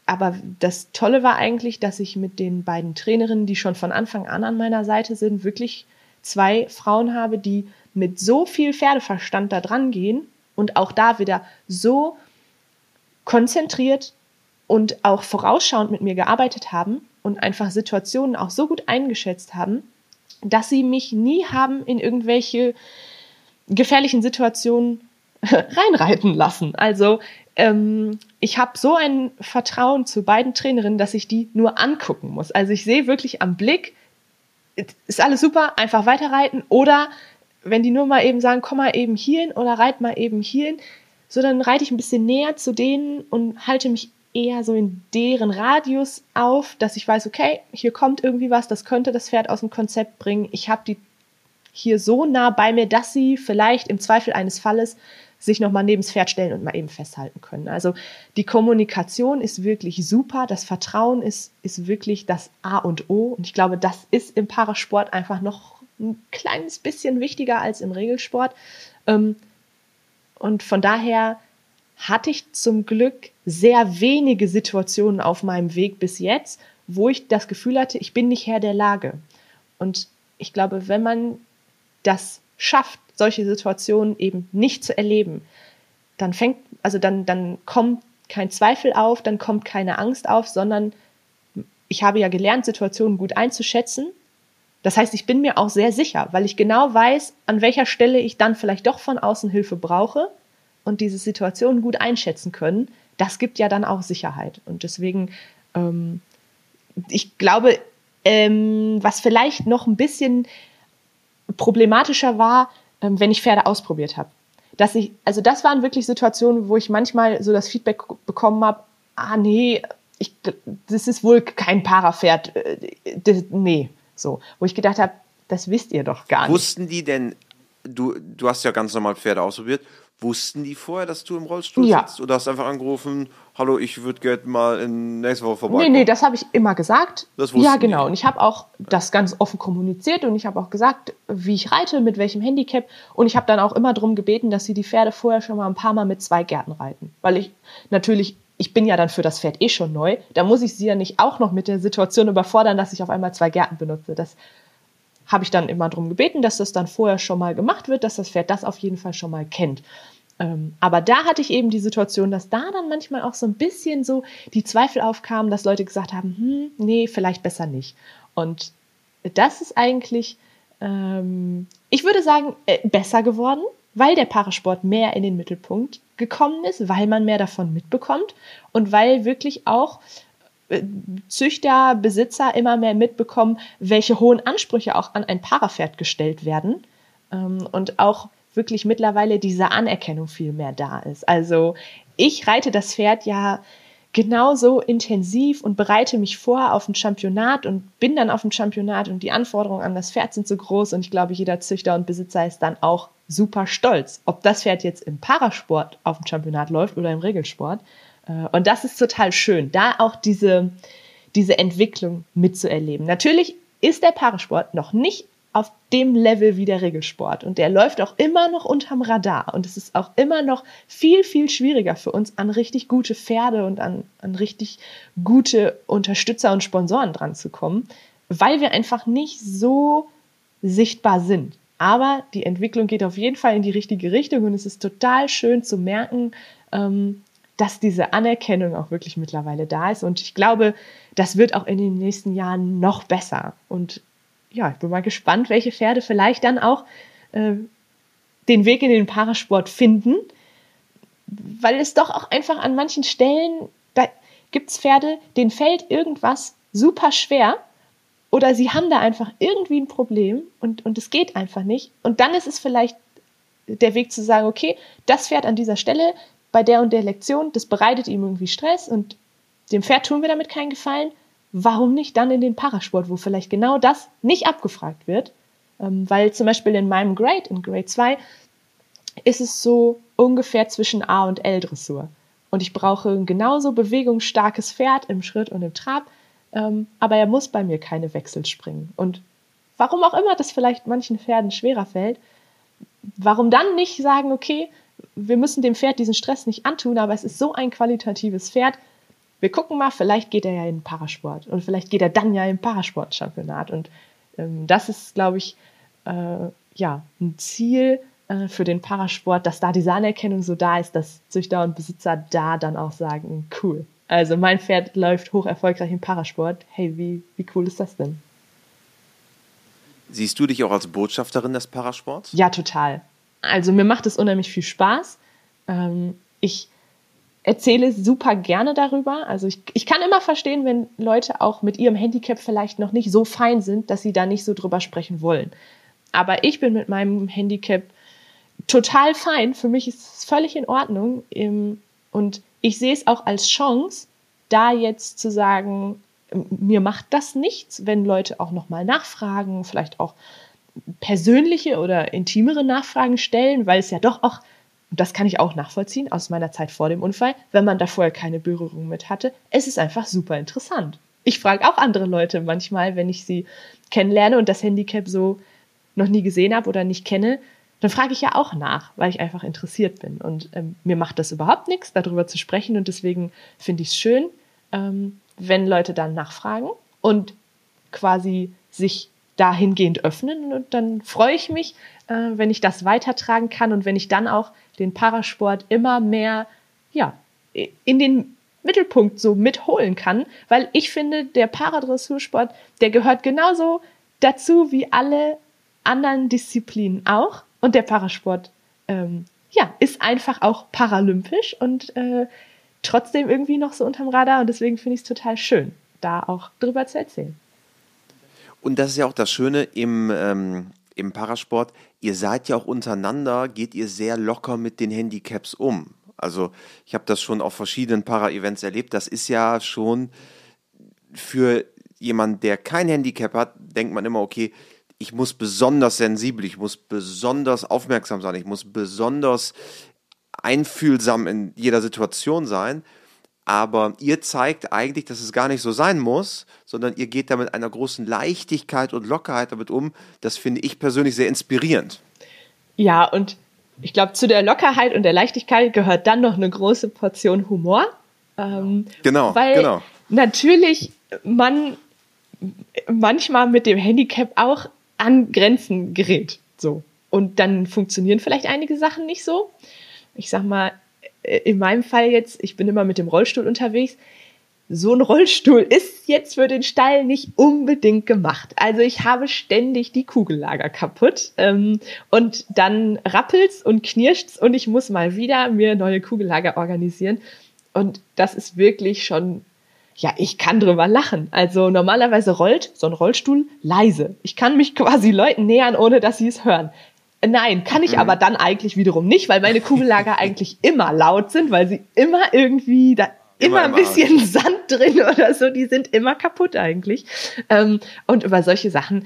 aber das Tolle war eigentlich, dass ich mit den beiden Trainerinnen, die schon von Anfang an an meiner Seite sind, wirklich zwei Frauen habe, die mit so viel Pferdeverstand da dran gehen und auch da wieder so konzentriert und auch vorausschauend mit mir gearbeitet haben und einfach Situationen auch so gut eingeschätzt haben, dass sie mich nie haben in irgendwelche gefährlichen Situationen reinreiten lassen. Also ähm, ich habe so ein Vertrauen zu beiden Trainerinnen, dass ich die nur angucken muss. Also ich sehe wirklich am Blick, ist alles super, einfach weiterreiten. Oder wenn die nur mal eben sagen, komm mal eben hierhin oder reit mal eben hierhin, so dann reite ich ein bisschen näher zu denen und halte mich eher so in deren Radius auf, dass ich weiß, okay, hier kommt irgendwie was, das könnte das Pferd aus dem Konzept bringen. Ich habe die hier so nah bei mir, dass sie vielleicht im Zweifel eines Falles sich nochmal neben das Pferd stellen und mal eben festhalten können. Also die Kommunikation ist wirklich super, das Vertrauen ist, ist wirklich das A und O und ich glaube, das ist im Parasport einfach noch ein kleines bisschen wichtiger als im Regelsport. Ähm, und von daher hatte ich zum Glück sehr wenige Situationen auf meinem Weg bis jetzt, wo ich das Gefühl hatte, ich bin nicht Herr der Lage. Und ich glaube, wenn man das schafft, solche Situationen eben nicht zu erleben, dann fängt, also dann, dann kommt kein Zweifel auf, dann kommt keine Angst auf, sondern ich habe ja gelernt, Situationen gut einzuschätzen. Das heißt, ich bin mir auch sehr sicher, weil ich genau weiß, an welcher Stelle ich dann vielleicht doch von außen Hilfe brauche und diese Situation gut einschätzen können. Das gibt ja dann auch Sicherheit. Und deswegen, ähm, ich glaube, ähm, was vielleicht noch ein bisschen problematischer war, ähm, wenn ich Pferde ausprobiert habe. Dass ich, also das waren wirklich Situationen, wo ich manchmal so das Feedback bekommen habe, ah nee, ich, das ist wohl kein Parapferd, äh, nee, so. Wo ich gedacht habe, das wisst ihr doch gar nicht. Wussten die denn, du, du hast ja ganz normal Pferde ausprobiert, Wussten die vorher, dass du im Rollstuhl ja. sitzt? Oder hast du einfach angerufen, hallo, ich würde gerne mal in nächste Woche vorbei? Nee, nee, das habe ich immer gesagt. Das wussten Ja, genau. Die. Und ich habe auch das ganz offen kommuniziert und ich habe auch gesagt, wie ich reite, mit welchem Handicap. Und ich habe dann auch immer darum gebeten, dass sie die Pferde vorher schon mal ein paar Mal mit zwei Gärten reiten. Weil ich natürlich, ich bin ja dann für das Pferd eh schon neu. Da muss ich sie ja nicht auch noch mit der Situation überfordern, dass ich auf einmal zwei Gärten benutze. Das habe ich dann immer darum gebeten, dass das dann vorher schon mal gemacht wird, dass das Pferd das auf jeden Fall schon mal kennt. Ähm, aber da hatte ich eben die Situation, dass da dann manchmal auch so ein bisschen so die Zweifel aufkamen, dass Leute gesagt haben, hm, nee, vielleicht besser nicht. Und das ist eigentlich, ähm, ich würde sagen, äh, besser geworden, weil der Parasport mehr in den Mittelpunkt gekommen ist, weil man mehr davon mitbekommt und weil wirklich auch äh, Züchter, Besitzer immer mehr mitbekommen, welche hohen Ansprüche auch an ein Parapferd gestellt werden ähm, und auch wirklich mittlerweile diese Anerkennung viel mehr da ist. Also ich reite das Pferd ja genauso intensiv und bereite mich vor auf ein Championat und bin dann auf dem Championat und die Anforderungen an das Pferd sind so groß und ich glaube, jeder Züchter und Besitzer ist dann auch super stolz, ob das Pferd jetzt im Parasport auf dem Championat läuft oder im Regelsport. Äh, und das ist total schön, da auch diese, diese Entwicklung mitzuerleben. Natürlich ist der Parasport noch nicht auf dem Level wie der Regelsport. Und der läuft auch immer noch unterm Radar. Und es ist auch immer noch viel, viel schwieriger für uns, an richtig gute Pferde und an, an richtig gute Unterstützer und Sponsoren dran zu kommen, weil wir einfach nicht so sichtbar sind. Aber die Entwicklung geht auf jeden Fall in die richtige Richtung und es ist total schön zu merken, ähm, dass diese Anerkennung auch wirklich mittlerweile da ist. Und ich glaube, das wird auch in den nächsten Jahren noch besser. Und ja, ich bin mal gespannt, welche Pferde vielleicht dann auch äh, den Weg in den Parasport finden, weil es doch auch einfach an manchen Stellen, da gibt es Pferde, denen fällt irgendwas super schwer oder sie haben da einfach irgendwie ein Problem und, und es geht einfach nicht. Und dann ist es vielleicht der Weg zu sagen, okay, das Pferd an dieser Stelle bei der und der Lektion, das bereitet ihm irgendwie Stress und dem Pferd tun wir damit keinen Gefallen warum nicht dann in den Parasport, wo vielleicht genau das nicht abgefragt wird? Ähm, weil zum Beispiel in meinem Grade, in Grade 2, ist es so ungefähr zwischen A und L Dressur. Und ich brauche ein genauso bewegungsstarkes Pferd im Schritt und im Trab, ähm, aber er muss bei mir keine Wechsel springen. Und warum auch immer das vielleicht manchen Pferden schwerer fällt, warum dann nicht sagen, okay, wir müssen dem Pferd diesen Stress nicht antun, aber es ist so ein qualitatives Pferd, wir gucken mal, vielleicht geht er ja in den Parasport und vielleicht geht er dann ja im Parasport-Championat. Und ähm, das ist, glaube ich, äh, ja, ein Ziel äh, für den Parasport, dass da diese Anerkennung so da ist, dass Züchter und Besitzer da dann auch sagen, cool. Also mein Pferd läuft hoch erfolgreich im Parasport. Hey, wie, wie cool ist das denn? Siehst du dich auch als Botschafterin des Parasports? Ja, total. Also mir macht es unheimlich viel Spaß. Ähm, ich erzähle super gerne darüber. Also ich, ich kann immer verstehen, wenn Leute auch mit ihrem Handicap vielleicht noch nicht so fein sind, dass sie da nicht so drüber sprechen wollen. Aber ich bin mit meinem Handicap total fein. Für mich ist es völlig in Ordnung. Und ich sehe es auch als Chance, da jetzt zu sagen, mir macht das nichts, wenn Leute auch nochmal nachfragen, vielleicht auch persönliche oder intimere Nachfragen stellen, weil es ja doch auch und das kann ich auch nachvollziehen aus meiner Zeit vor dem Unfall, wenn man da vorher keine Berührung mit hatte. Es ist einfach super interessant. Ich frage auch andere Leute manchmal, wenn ich sie kennenlerne und das Handicap so noch nie gesehen habe oder nicht kenne, dann frage ich ja auch nach, weil ich einfach interessiert bin. Und ähm, mir macht das überhaupt nichts, darüber zu sprechen. Und deswegen finde ich es schön, ähm, wenn Leute dann nachfragen und quasi sich dahingehend öffnen. Und dann freue ich mich, äh, wenn ich das weitertragen kann und wenn ich dann auch den Parasport immer mehr ja, in den Mittelpunkt so mitholen kann, weil ich finde, der Paradressursport, der gehört genauso dazu wie alle anderen Disziplinen auch. Und der Parasport, ähm, ja, ist einfach auch paralympisch und äh, trotzdem irgendwie noch so unterm Radar. Und deswegen finde ich es total schön, da auch drüber zu erzählen. Und das ist ja auch das Schöne im, ähm, im Parasport. Ihr seid ja auch untereinander, geht ihr sehr locker mit den Handicaps um. Also ich habe das schon auf verschiedenen Para-Events erlebt. Das ist ja schon für jemanden, der kein Handicap hat, denkt man immer, okay, ich muss besonders sensibel, ich muss besonders aufmerksam sein, ich muss besonders einfühlsam in jeder Situation sein. Aber ihr zeigt eigentlich, dass es gar nicht so sein muss, sondern ihr geht da mit einer großen Leichtigkeit und Lockerheit damit um. Das finde ich persönlich sehr inspirierend. Ja, und ich glaube, zu der Lockerheit und der Leichtigkeit gehört dann noch eine große Portion Humor. Ähm, genau, weil genau. Natürlich man manchmal mit dem Handicap auch an Grenzen gerät. So. Und dann funktionieren vielleicht einige Sachen nicht so. Ich sag mal, äh, in meinem Fall jetzt, ich bin immer mit dem Rollstuhl unterwegs. So ein Rollstuhl ist jetzt für den Stall nicht unbedingt gemacht. Also ich habe ständig die Kugellager kaputt ähm, und dann rappelt's und knirscht's und ich muss mal wieder mir neue Kugellager organisieren. Und das ist wirklich schon ja, ich kann drüber lachen. Also normalerweise rollt so ein Rollstuhl leise. Ich kann mich quasi Leuten nähern, ohne dass sie es hören. Nein, kann ich mhm. aber dann eigentlich wiederum nicht, weil meine Kugellager eigentlich immer laut sind, weil sie immer irgendwie da immer, immer ein bisschen. Sand drin oder so, die sind immer kaputt eigentlich. Ähm, und über solche Sachen,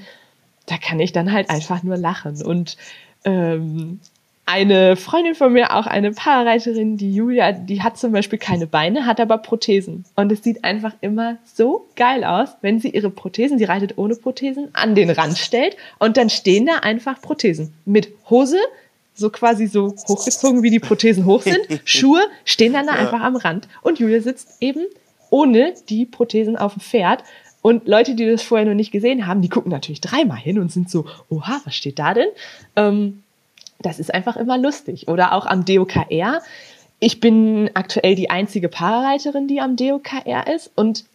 da kann ich dann halt einfach nur lachen. Und ähm, eine Freundin von mir, auch eine Parareiterin, die Julia, die hat zum Beispiel keine Beine, hat aber Prothesen. Und es sieht einfach immer so geil aus, wenn sie ihre Prothesen, sie reitet ohne Prothesen, an den Rand stellt und dann stehen da einfach Prothesen. Mit Hose, so quasi so hochgezogen, wie die Prothesen hoch sind, Schuhe stehen dann da ja. einfach am Rand. Und Julia sitzt eben ohne die Prothesen auf dem Pferd und Leute, die das vorher noch nicht gesehen haben, die gucken natürlich dreimal hin und sind so, oha, was steht da denn? Ähm, das ist einfach immer lustig. Oder auch am DOKR. Ich bin aktuell die einzige Parareiterin, die am DOKR ist und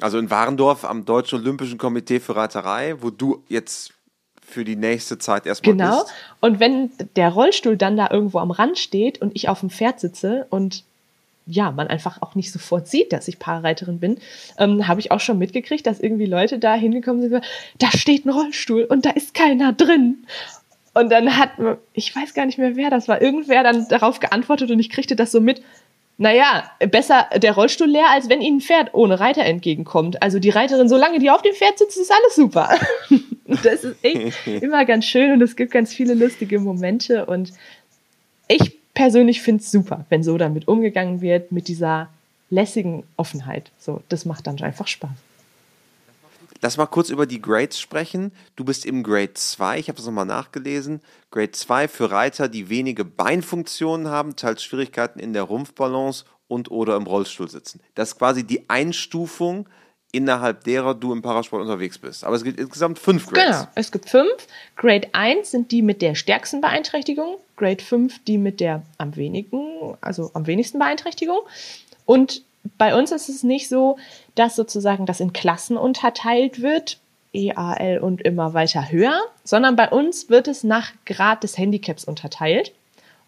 also in Warendorf am Deutschen Olympischen Komitee für Reiterei, wo du jetzt für die nächste Zeit erstmal genau. bist. Genau. Und wenn der Rollstuhl dann da irgendwo am Rand steht und ich auf dem Pferd sitze und ja, man einfach auch nicht sofort sieht, dass ich Parareiterin bin, ähm, habe ich auch schon mitgekriegt, dass irgendwie Leute da hingekommen sind, da steht ein Rollstuhl und da ist keiner drin. Und dann hat, ich weiß gar nicht mehr wer das war, irgendwer dann darauf geantwortet und ich kriegte das so mit, naja, besser der Rollstuhl leer, als wenn ihnen ein Pferd ohne Reiter entgegenkommt. Also die Reiterin, solange die auf dem Pferd sitzt, ist alles super. das ist echt immer ganz schön und es gibt ganz viele lustige Momente und ich persönlich finde es super, wenn so damit umgegangen wird, mit dieser lässigen Offenheit. So, das macht dann einfach Spaß. Lass mal kurz über die Grades sprechen. Du bist im Grade 2, ich habe das nochmal nachgelesen. Grade 2 für Reiter, die wenige Beinfunktionen haben, teils Schwierigkeiten in der Rumpfbalance und oder im Rollstuhl sitzen. Das ist quasi die Einstufung, innerhalb derer du im Parasport unterwegs bist. Aber es gibt insgesamt fünf Grades. Genau, es gibt fünf. Grade 1 sind die mit der stärksten Beeinträchtigung, Grade 5 die mit der am wenigen, also am wenigsten Beeinträchtigung. Und bei uns ist es nicht so, dass sozusagen das in Klassen unterteilt wird, EAL und immer weiter höher, sondern bei uns wird es nach Grad des Handicaps unterteilt.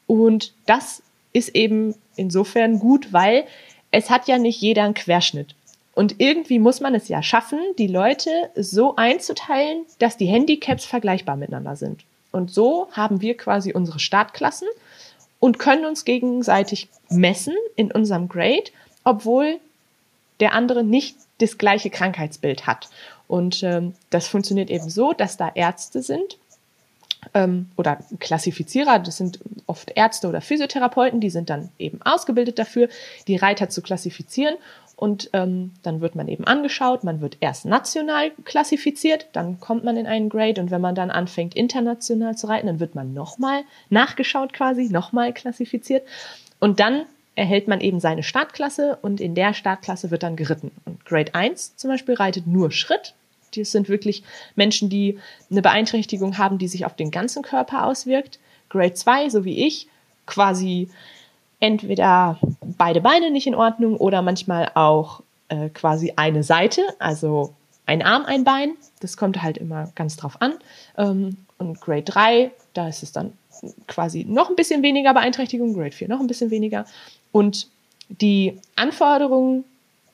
Und das ist eben insofern gut, weil es hat ja nicht jeder einen Querschnitt. Und irgendwie muss man es ja schaffen, die Leute so einzuteilen, dass die Handicaps vergleichbar miteinander sind. Und so haben wir quasi unsere Startklassen und können uns gegenseitig messen in unserem Grade obwohl der andere nicht das gleiche Krankheitsbild hat. Und ähm, das funktioniert eben so, dass da Ärzte sind, ähm, oder Klassifizierer, das sind oft Ärzte oder Physiotherapeuten, die sind dann eben ausgebildet dafür, die Reiter zu klassifizieren. Und ähm, dann wird man eben angeschaut, man wird erst national klassifiziert, dann kommt man in einen Grade und wenn man dann anfängt international zu reiten, dann wird man nochmal nachgeschaut quasi, nochmal klassifiziert. Und dann erhält man eben seine Startklasse und in der Startklasse wird dann geritten. Und Grade 1 zum Beispiel reitet nur Schritt, das sind wirklich Menschen, die eine Beeinträchtigung haben, die sich auf den ganzen Körper auswirkt. Grade 2, so wie ich, quasi entweder beide Beine nicht in Ordnung oder manchmal auch äh, quasi eine Seite, also ein Arm, ein Bein. Das kommt halt immer ganz drauf an. Ähm, und Grade 3, da ist es dann quasi noch ein bisschen weniger Beeinträchtigung, Grade 4 noch ein bisschen weniger. Und die Anforderungen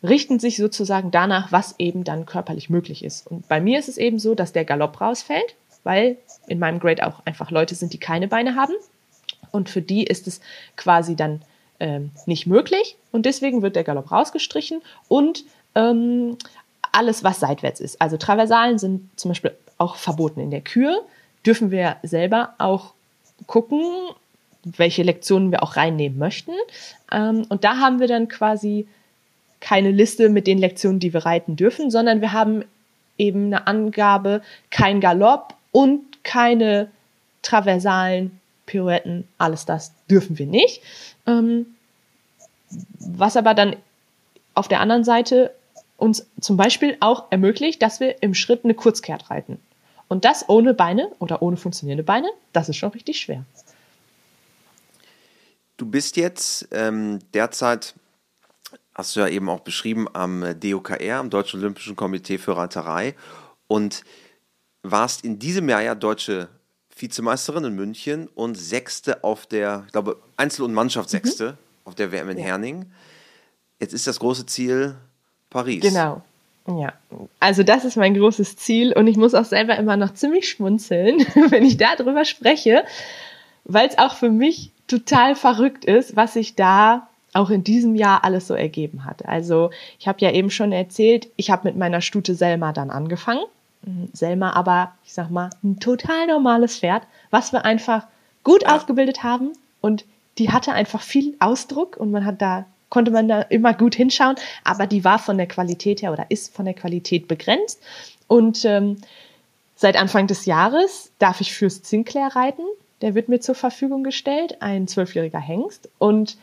richten sich sozusagen danach, was eben dann körperlich möglich ist. Und bei mir ist es eben so, dass der Galopp rausfällt, weil in meinem Grade auch einfach Leute sind, die keine Beine haben. Und für die ist es quasi dann ähm, nicht möglich. Und deswegen wird der Galopp rausgestrichen und ähm, alles, was seitwärts ist. Also Traversalen sind zum Beispiel auch verboten. In der Kür dürfen wir selber auch gucken, welche Lektionen wir auch reinnehmen möchten. Ähm, und da haben wir dann quasi keine Liste mit den Lektionen, die wir reiten dürfen, sondern wir haben eben eine Angabe, kein Galopp und keine traversalen Pirouetten, alles das dürfen wir nicht. Ähm, was aber dann auf der anderen Seite uns zum Beispiel auch ermöglicht, dass wir im Schritt eine Kurzkehrt reiten. Und das ohne Beine oder ohne funktionierende Beine, das ist schon richtig schwer. Du bist jetzt ähm, derzeit hast du ja eben auch beschrieben, am DOKR, am Deutschen Olympischen Komitee für Reiterei und warst in diesem Jahr ja deutsche Vizemeisterin in München und Sechste auf der, ich glaube, Einzel- und Mannschaftssechste mhm. auf der WM in ja. Herning. Jetzt ist das große Ziel Paris. Genau. Ja, also das ist mein großes Ziel und ich muss auch selber immer noch ziemlich schmunzeln, wenn ich darüber spreche, weil es auch für mich total verrückt ist, was ich da auch in diesem Jahr alles so ergeben hat. Also ich habe ja eben schon erzählt, ich habe mit meiner Stute Selma dann angefangen. Mhm, Selma aber, ich sag mal, ein total normales Pferd, was wir einfach gut ja. ausgebildet haben und die hatte einfach viel Ausdruck und man hat da konnte man da immer gut hinschauen, aber die war von der Qualität her oder ist von der Qualität begrenzt und ähm, seit Anfang des Jahres darf ich Fürst Sinclair reiten. Der wird mir zur Verfügung gestellt, ein zwölfjähriger Hengst und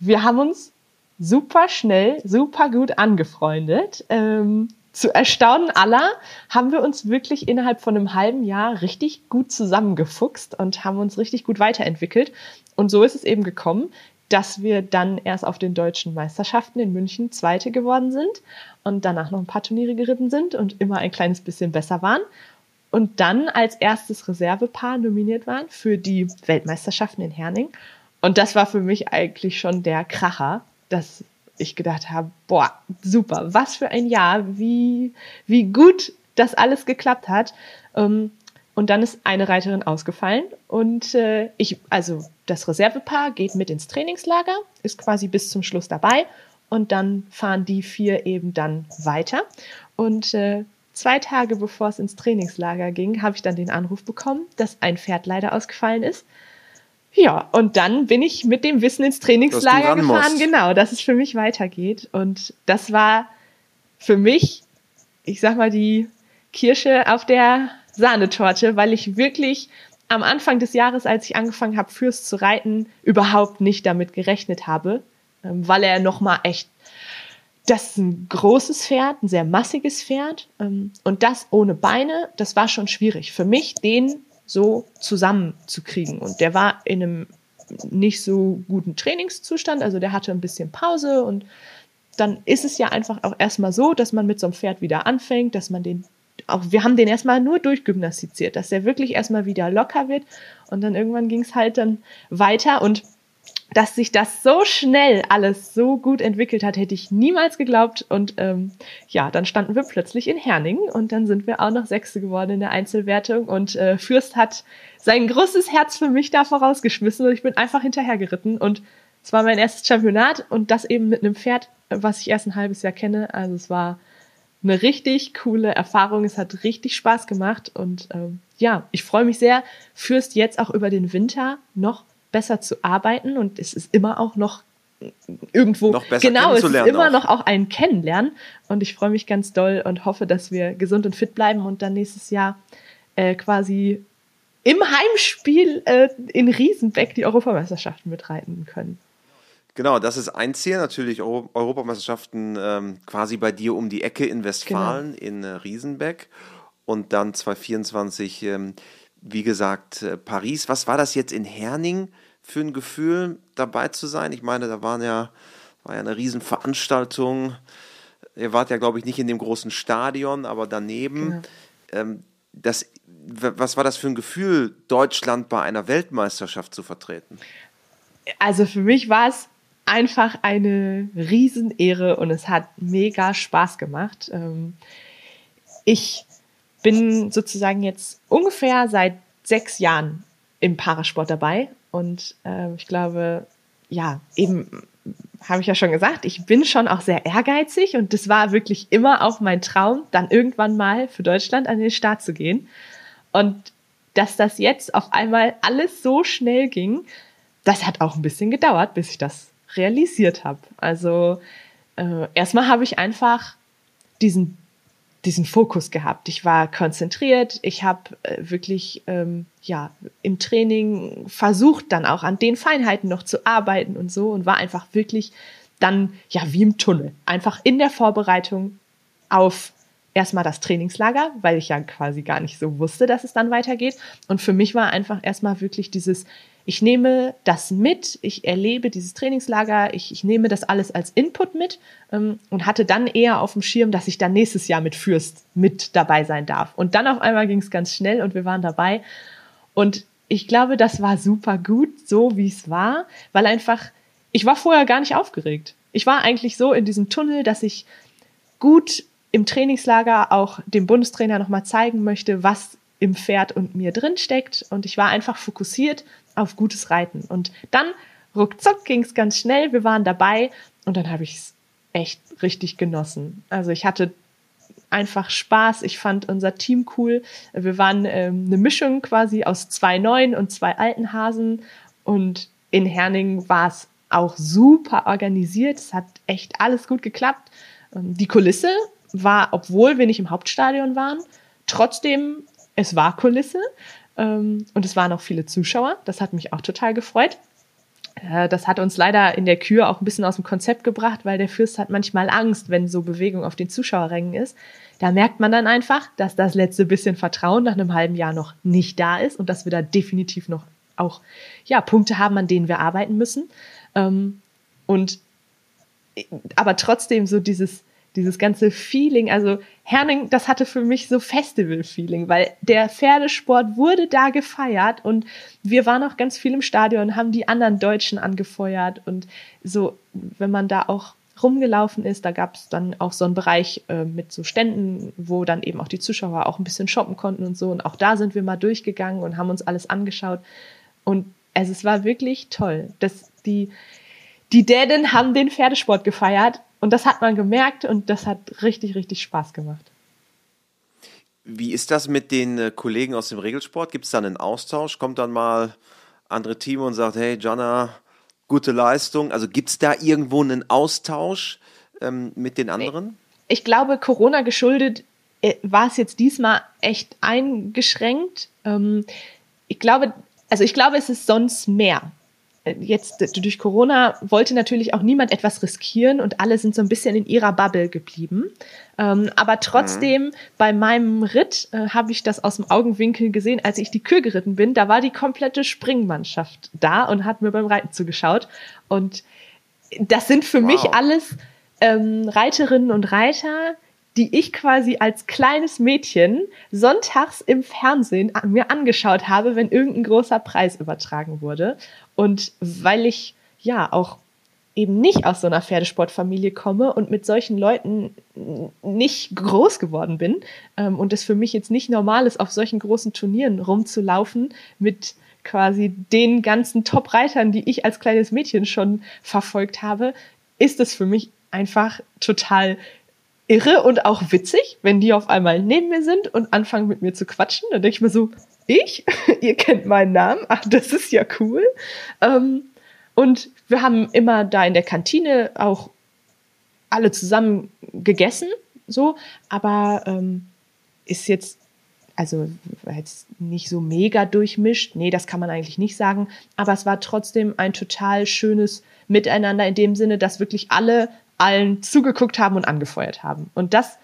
wir haben uns super schnell, super gut angefreundet. Ähm, zu Erstaunen aller haben wir uns wirklich innerhalb von einem halben Jahr richtig gut zusammengefuchst und haben uns richtig gut weiterentwickelt. Und so ist es eben gekommen, dass wir dann erst auf den deutschen Meisterschaften in München Zweite geworden sind und danach noch ein paar Turniere geritten sind und immer ein kleines bisschen besser waren. Und dann als erstes Reservepaar nominiert waren für die Weltmeisterschaften in Herning und das war für mich eigentlich schon der Kracher, dass ich gedacht habe, boah, super, was für ein Jahr, wie, wie gut das alles geklappt hat. Ähm, und dann ist eine Reiterin ausgefallen und äh, ich, also das Reservepaar geht mit ins Trainingslager, ist quasi bis zum Schluss dabei und dann fahren die vier eben dann weiter. Und äh, zwei Tage bevor es ins Trainingslager ging, habe ich dann den Anruf bekommen, dass ein Pferd leider ausgefallen ist ja, und dann bin ich mit dem Wissen ins Trainingslager gefahren, musst. genau, dass es für mich weitergeht. Und das war für mich, ich sag mal, die Kirsche auf der Sahnetorte, weil ich wirklich am Anfang des Jahres, als ich angefangen habe, Fürst zu reiten, überhaupt nicht damit gerechnet habe, ähm, weil er nochmal echt, das ist ein großes Pferd, ein sehr massiges Pferd ähm, und das ohne Beine, das war schon schwierig. Für mich, den so zusammenzukriegen. Und der war in einem nicht so guten Trainingszustand, also der hatte ein bisschen Pause und dann ist es ja einfach auch erstmal so, dass man mit so einem Pferd wieder anfängt, dass man den auch, wir haben den erstmal nur durchgymnastiziert, dass der wirklich erstmal wieder locker wird und dann irgendwann ging es halt dann weiter und dass sich das so schnell alles so gut entwickelt hat, hätte ich niemals geglaubt. Und ähm, ja, dann standen wir plötzlich in Herning und dann sind wir auch noch Sechste geworden in der Einzelwertung. Und äh, Fürst hat sein großes Herz für mich da vorausgeschmissen und ich bin einfach hinterhergeritten. Und es war mein erstes Championat und das eben mit einem Pferd, was ich erst ein halbes Jahr kenne. Also es war eine richtig coole Erfahrung. Es hat richtig Spaß gemacht und ähm, ja, ich freue mich sehr, Fürst jetzt auch über den Winter noch besser zu arbeiten und es ist immer auch noch irgendwo noch besser genau, es ist immer auch. noch auch ein Kennenlernen und ich freue mich ganz doll und hoffe, dass wir gesund und fit bleiben und dann nächstes Jahr äh, quasi im Heimspiel äh, in Riesenbeck die Europameisterschaften mitreiten können. Genau, das ist ein Ziel natürlich, Euro Europameisterschaften ähm, quasi bei dir um die Ecke in Westfalen, genau. in äh, Riesenbeck und dann 2024, ähm, wie gesagt, äh, Paris. Was war das jetzt in Herning für ein Gefühl, dabei zu sein? Ich meine, da waren ja, war ja eine Riesenveranstaltung. Ihr wart ja, glaube ich, nicht in dem großen Stadion, aber daneben. Genau. Ähm, das, was war das für ein Gefühl, Deutschland bei einer Weltmeisterschaft zu vertreten? Also für mich war es einfach eine Riesenehre und es hat mega Spaß gemacht. Ähm, ich bin sozusagen jetzt ungefähr seit sechs Jahren im Parasport dabei und äh, ich glaube, ja, eben habe ich ja schon gesagt, ich bin schon auch sehr ehrgeizig und das war wirklich immer auch mein Traum, dann irgendwann mal für Deutschland an den Start zu gehen. Und dass das jetzt auf einmal alles so schnell ging, das hat auch ein bisschen gedauert, bis ich das realisiert habe. Also äh, erstmal habe ich einfach diesen diesen Fokus gehabt. Ich war konzentriert. Ich habe äh, wirklich ähm, ja im Training versucht, dann auch an den Feinheiten noch zu arbeiten und so und war einfach wirklich dann ja wie im Tunnel, einfach in der Vorbereitung auf erstmal das Trainingslager, weil ich ja quasi gar nicht so wusste, dass es dann weitergeht. Und für mich war einfach erstmal wirklich dieses ich nehme das mit, ich erlebe dieses Trainingslager, ich, ich nehme das alles als Input mit ähm, und hatte dann eher auf dem Schirm, dass ich dann nächstes Jahr mit Fürst mit dabei sein darf. Und dann auf einmal ging es ganz schnell und wir waren dabei. Und ich glaube, das war super gut, so wie es war, weil einfach, ich war vorher gar nicht aufgeregt. Ich war eigentlich so in diesem Tunnel, dass ich gut im Trainingslager auch dem Bundestrainer nochmal zeigen möchte, was im Pferd und mir drin steckt. Und ich war einfach fokussiert auf gutes Reiten. Und dann ruckzuck ging es ganz schnell. Wir waren dabei und dann habe ich es echt richtig genossen. Also ich hatte einfach Spaß. Ich fand unser Team cool. Wir waren ähm, eine Mischung quasi aus zwei neuen und zwei alten Hasen. Und in Herning war es auch super organisiert. Es hat echt alles gut geklappt. Ähm, die Kulisse war, obwohl wir nicht im Hauptstadion waren, trotzdem, es war Kulisse. Ähm, und es waren auch viele Zuschauer. Das hat mich auch total gefreut. Äh, das hat uns leider in der Kür auch ein bisschen aus dem Konzept gebracht, weil der Fürst hat manchmal Angst, wenn so Bewegung auf den Zuschauerrängen ist. Da merkt man dann einfach, dass das letzte bisschen Vertrauen nach einem halben Jahr noch nicht da ist und dass wir da definitiv noch auch ja, Punkte haben, an denen wir arbeiten müssen. Ähm, und aber trotzdem so dieses, dieses ganze Feeling, also Herning, das hatte für mich so Festival-Feeling, weil der Pferdesport wurde da gefeiert und wir waren auch ganz viel im Stadion, haben die anderen Deutschen angefeuert und so, wenn man da auch rumgelaufen ist, da gab es dann auch so einen Bereich äh, mit so Ständen, wo dann eben auch die Zuschauer auch ein bisschen shoppen konnten und so und auch da sind wir mal durchgegangen und haben uns alles angeschaut und also es war wirklich toll, dass die die Dänen haben den Pferdesport gefeiert und das hat man gemerkt und das hat richtig, richtig Spaß gemacht. Wie ist das mit den äh, Kollegen aus dem Regelsport? Gibt es da einen Austausch? Kommt dann mal andere Team und sagt, hey Jana, gute Leistung. Also gibt es da irgendwo einen Austausch ähm, mit den anderen? Ich glaube, Corona geschuldet äh, war es jetzt diesmal echt eingeschränkt. Ähm, ich glaube, also ich glaube, es ist sonst mehr jetzt durch Corona wollte natürlich auch niemand etwas riskieren und alle sind so ein bisschen in ihrer Bubble geblieben. Ähm, aber trotzdem, mhm. bei meinem Ritt äh, habe ich das aus dem Augenwinkel gesehen, als ich die Kür geritten bin. Da war die komplette Springmannschaft da und hat mir beim Reiten zugeschaut. Und das sind für wow. mich alles ähm, Reiterinnen und Reiter, die ich quasi als kleines Mädchen sonntags im Fernsehen mir angeschaut habe, wenn irgendein großer Preis übertragen wurde. Und weil ich ja auch eben nicht aus so einer Pferdesportfamilie komme und mit solchen Leuten nicht groß geworden bin ähm, und es für mich jetzt nicht normal ist, auf solchen großen Turnieren rumzulaufen mit quasi den ganzen Top-Reitern, die ich als kleines Mädchen schon verfolgt habe, ist es für mich einfach total irre und auch witzig, wenn die auf einmal neben mir sind und anfangen mit mir zu quatschen. Dann denke ich mir so, ich? Ihr kennt meinen Namen? Ach, das ist ja cool. Ähm, und wir haben immer da in der Kantine auch alle zusammen gegessen, so, aber ähm, ist jetzt, also jetzt nicht so mega durchmischt. Nee, das kann man eigentlich nicht sagen. Aber es war trotzdem ein total schönes Miteinander in dem Sinne, dass wirklich alle allen zugeguckt haben und angefeuert haben. Und das,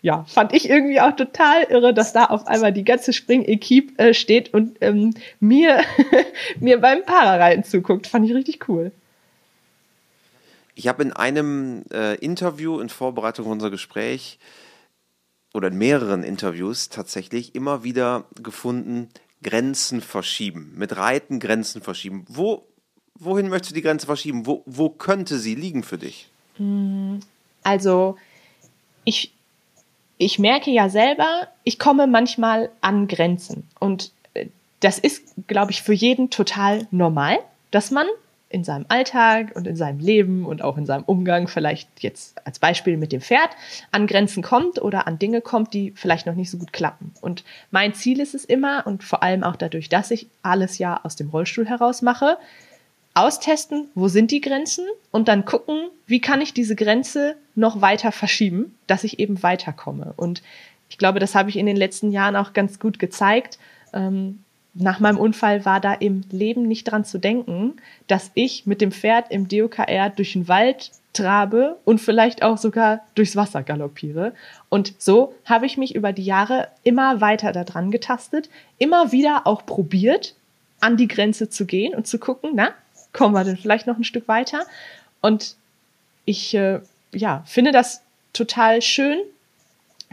ja, fand ich irgendwie auch total irre, dass da auf einmal die ganze Spring-Equipe äh, steht und ähm, mir, mir beim Parareiten zuguckt. Fand ich richtig cool. Ich habe in einem äh, Interview in Vorbereitung auf unser Gespräch oder in mehreren Interviews tatsächlich immer wieder gefunden, Grenzen verschieben. Mit Reiten Grenzen verschieben. Wo, wohin möchtest du die Grenze verschieben? Wo, wo könnte sie liegen für dich? Also, ich, ich merke ja selber, ich komme manchmal an Grenzen. Und äh, das ist, glaube ich, für jeden total normal, dass man in seinem Alltag und in seinem Leben und auch in seinem Umgang vielleicht jetzt als Beispiel mit dem Pferd an Grenzen kommt oder an Dinge kommt, die vielleicht noch nicht so gut klappen. Und mein Ziel ist es immer und vor allem auch dadurch, dass ich alles ja aus dem Rollstuhl heraus mache, austesten, wo sind die Grenzen und dann gucken, wie kann ich diese Grenze noch weiter verschieben, dass ich eben weiterkomme. Und ich glaube, das habe ich in den letzten Jahren auch ganz gut gezeigt. Ähm, nach meinem Unfall war da im Leben nicht dran zu denken, dass ich mit dem Pferd im DOKR durch den Wald trabe und vielleicht auch sogar durchs Wasser galoppiere. Und so habe ich mich über die Jahre immer weiter daran getastet, immer wieder auch probiert, an die Grenze zu gehen und zu gucken, na, kommen wir denn vielleicht noch ein Stück weiter? Und ich, äh, ja, finde das total schön,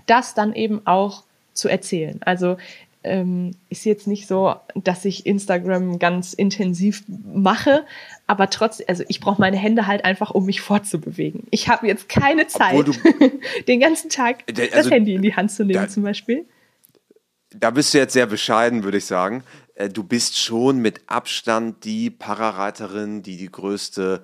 das dann eben auch zu erzählen. Also ähm, ist jetzt nicht so, dass ich Instagram ganz intensiv mache, aber trotzdem, also ich brauche meine Hände halt einfach, um mich fortzubewegen. Ich habe jetzt keine Zeit, den ganzen Tag also, das Handy in die Hand zu nehmen, da, zum Beispiel. Da bist du jetzt sehr bescheiden, würde ich sagen. Äh, du bist schon mit Abstand die Parareiterin, die die größte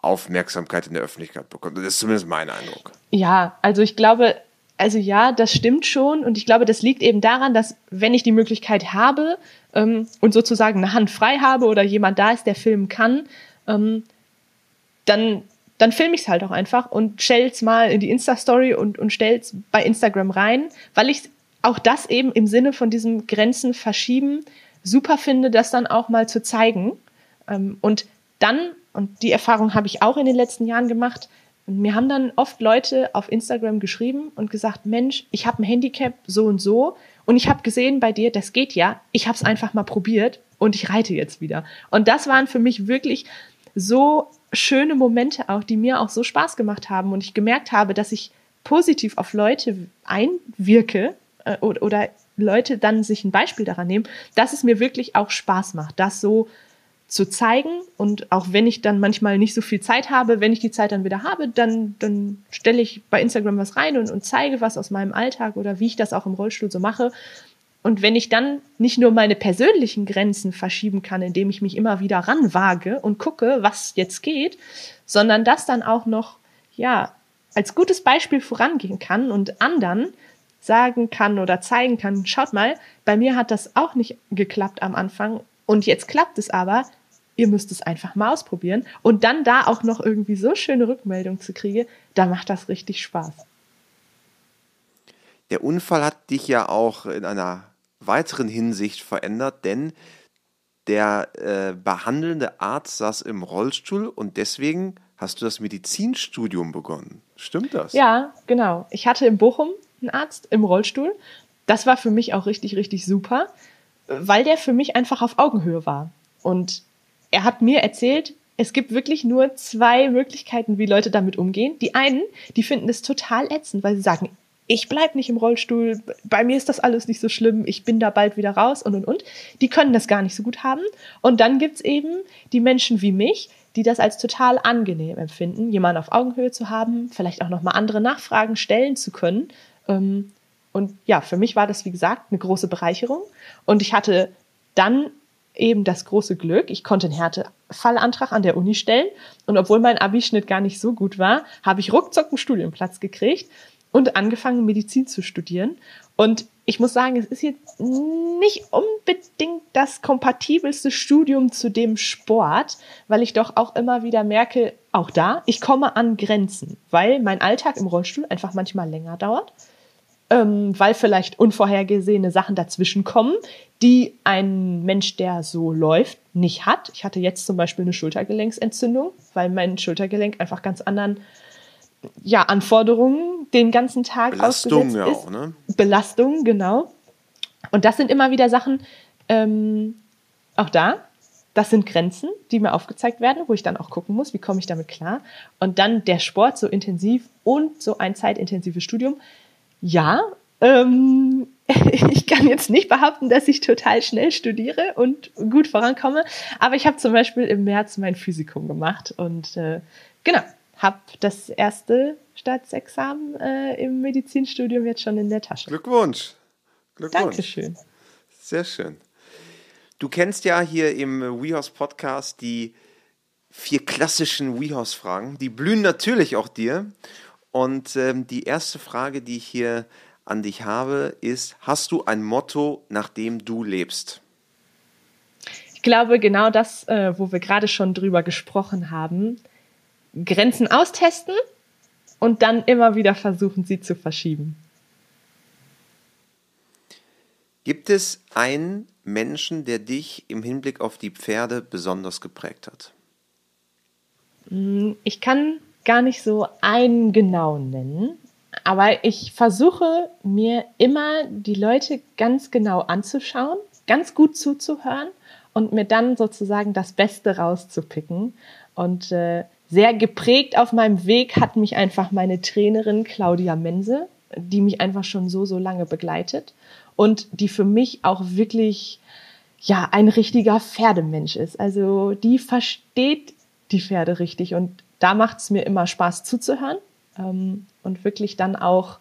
Aufmerksamkeit in der Öffentlichkeit bekommt. Das ist zumindest mein Eindruck. Ja, also ich glaube, also ja, das stimmt schon. Und ich glaube, das liegt eben daran, dass wenn ich die Möglichkeit habe ähm, und sozusagen eine Hand frei habe oder jemand da ist, der filmen kann, ähm, dann, dann filme ich es halt auch einfach und stell's mal in die Insta-Story und, und stell's bei Instagram rein, weil ich auch das eben im Sinne von diesem Grenzen verschieben super finde, das dann auch mal zu zeigen. Ähm, und dann, und die Erfahrung habe ich auch in den letzten Jahren gemacht, mir haben dann oft Leute auf Instagram geschrieben und gesagt, Mensch, ich habe ein Handicap so und so und ich habe gesehen bei dir, das geht ja. Ich habe es einfach mal probiert und ich reite jetzt wieder. Und das waren für mich wirklich so schöne Momente auch, die mir auch so Spaß gemacht haben und ich gemerkt habe, dass ich positiv auf Leute einwirke äh, oder, oder Leute dann sich ein Beispiel daran nehmen, dass es mir wirklich auch Spaß macht, das so zu zeigen. Und auch wenn ich dann manchmal nicht so viel Zeit habe, wenn ich die Zeit dann wieder habe, dann, dann stelle ich bei Instagram was rein und, und zeige was aus meinem Alltag oder wie ich das auch im Rollstuhl so mache. Und wenn ich dann nicht nur meine persönlichen Grenzen verschieben kann, indem ich mich immer wieder ranwage und gucke, was jetzt geht, sondern das dann auch noch, ja, als gutes Beispiel vorangehen kann und anderen sagen kann oder zeigen kann, schaut mal, bei mir hat das auch nicht geklappt am Anfang und jetzt klappt es aber, ihr müsst es einfach mal ausprobieren. Und dann da auch noch irgendwie so schöne Rückmeldung zu kriegen, da macht das richtig Spaß. Der Unfall hat dich ja auch in einer weiteren Hinsicht verändert, denn der äh, behandelnde Arzt saß im Rollstuhl und deswegen hast du das Medizinstudium begonnen. Stimmt das? Ja, genau. Ich hatte in Bochum einen Arzt im Rollstuhl. Das war für mich auch richtig, richtig super, weil der für mich einfach auf Augenhöhe war. Und er hat mir erzählt, es gibt wirklich nur zwei Möglichkeiten, wie Leute damit umgehen. Die einen, die finden es total ätzend, weil sie sagen, ich bleib nicht im Rollstuhl, bei mir ist das alles nicht so schlimm, ich bin da bald wieder raus und und und. Die können das gar nicht so gut haben. Und dann gibt's eben die Menschen wie mich, die das als total angenehm empfinden, jemanden auf Augenhöhe zu haben, vielleicht auch nochmal andere Nachfragen stellen zu können. Ähm, und ja, für mich war das, wie gesagt, eine große Bereicherung. Und ich hatte dann eben das große Glück, ich konnte in Härte Fallantrag an der Uni stellen. Und obwohl mein Abischnitt gar nicht so gut war, habe ich ruckzuck einen Studienplatz gekriegt und angefangen, Medizin zu studieren. Und ich muss sagen, es ist jetzt nicht unbedingt das kompatibelste Studium zu dem Sport, weil ich doch auch immer wieder merke, auch da, ich komme an Grenzen, weil mein Alltag im Rollstuhl einfach manchmal länger dauert, ähm, weil vielleicht unvorhergesehene Sachen dazwischen kommen, die ein Mensch, der so läuft, nicht hat. Ich hatte jetzt zum Beispiel eine Schultergelenksentzündung, weil mein Schultergelenk einfach ganz anderen ja, Anforderungen den ganzen Tag Belastung ausgesetzt ja ist. auch, ne? Belastung, genau. Und das sind immer wieder Sachen, ähm, auch da, das sind Grenzen, die mir aufgezeigt werden, wo ich dann auch gucken muss, wie komme ich damit klar. Und dann der Sport so intensiv und so ein zeitintensives Studium. Ja, ähm, ich kann jetzt nicht behaupten, dass ich total schnell studiere und gut vorankomme, aber ich habe zum Beispiel im März mein Physikum gemacht und äh, genau, habe das erste Staatsexamen äh, im Medizinstudium jetzt schon in der Tasche. Glückwunsch. Glückwunsch. Dankeschön. Sehr schön. Du kennst ja hier im WeHorse Podcast die vier klassischen WeHorse-Fragen. Die blühen natürlich auch dir. Und ähm, die erste Frage, die ich hier an dich habe, ist: Hast du ein Motto, nach dem du lebst? Ich glaube, genau das, äh, wo wir gerade schon drüber gesprochen haben, Grenzen austesten und dann immer wieder versuchen, sie zu verschieben. Gibt es einen Menschen, der dich im Hinblick auf die Pferde besonders geprägt hat? Ich kann gar nicht so einen genau nennen, aber ich versuche mir immer die Leute ganz genau anzuschauen, ganz gut zuzuhören und mir dann sozusagen das Beste rauszupicken. Und äh, sehr geprägt auf meinem Weg hat mich einfach meine Trainerin Claudia Mense, die mich einfach schon so, so lange begleitet und die für mich auch wirklich, ja, ein richtiger Pferdemensch ist. Also die versteht die Pferde richtig und da macht es mir immer Spaß zuzuhören ähm, und wirklich dann auch,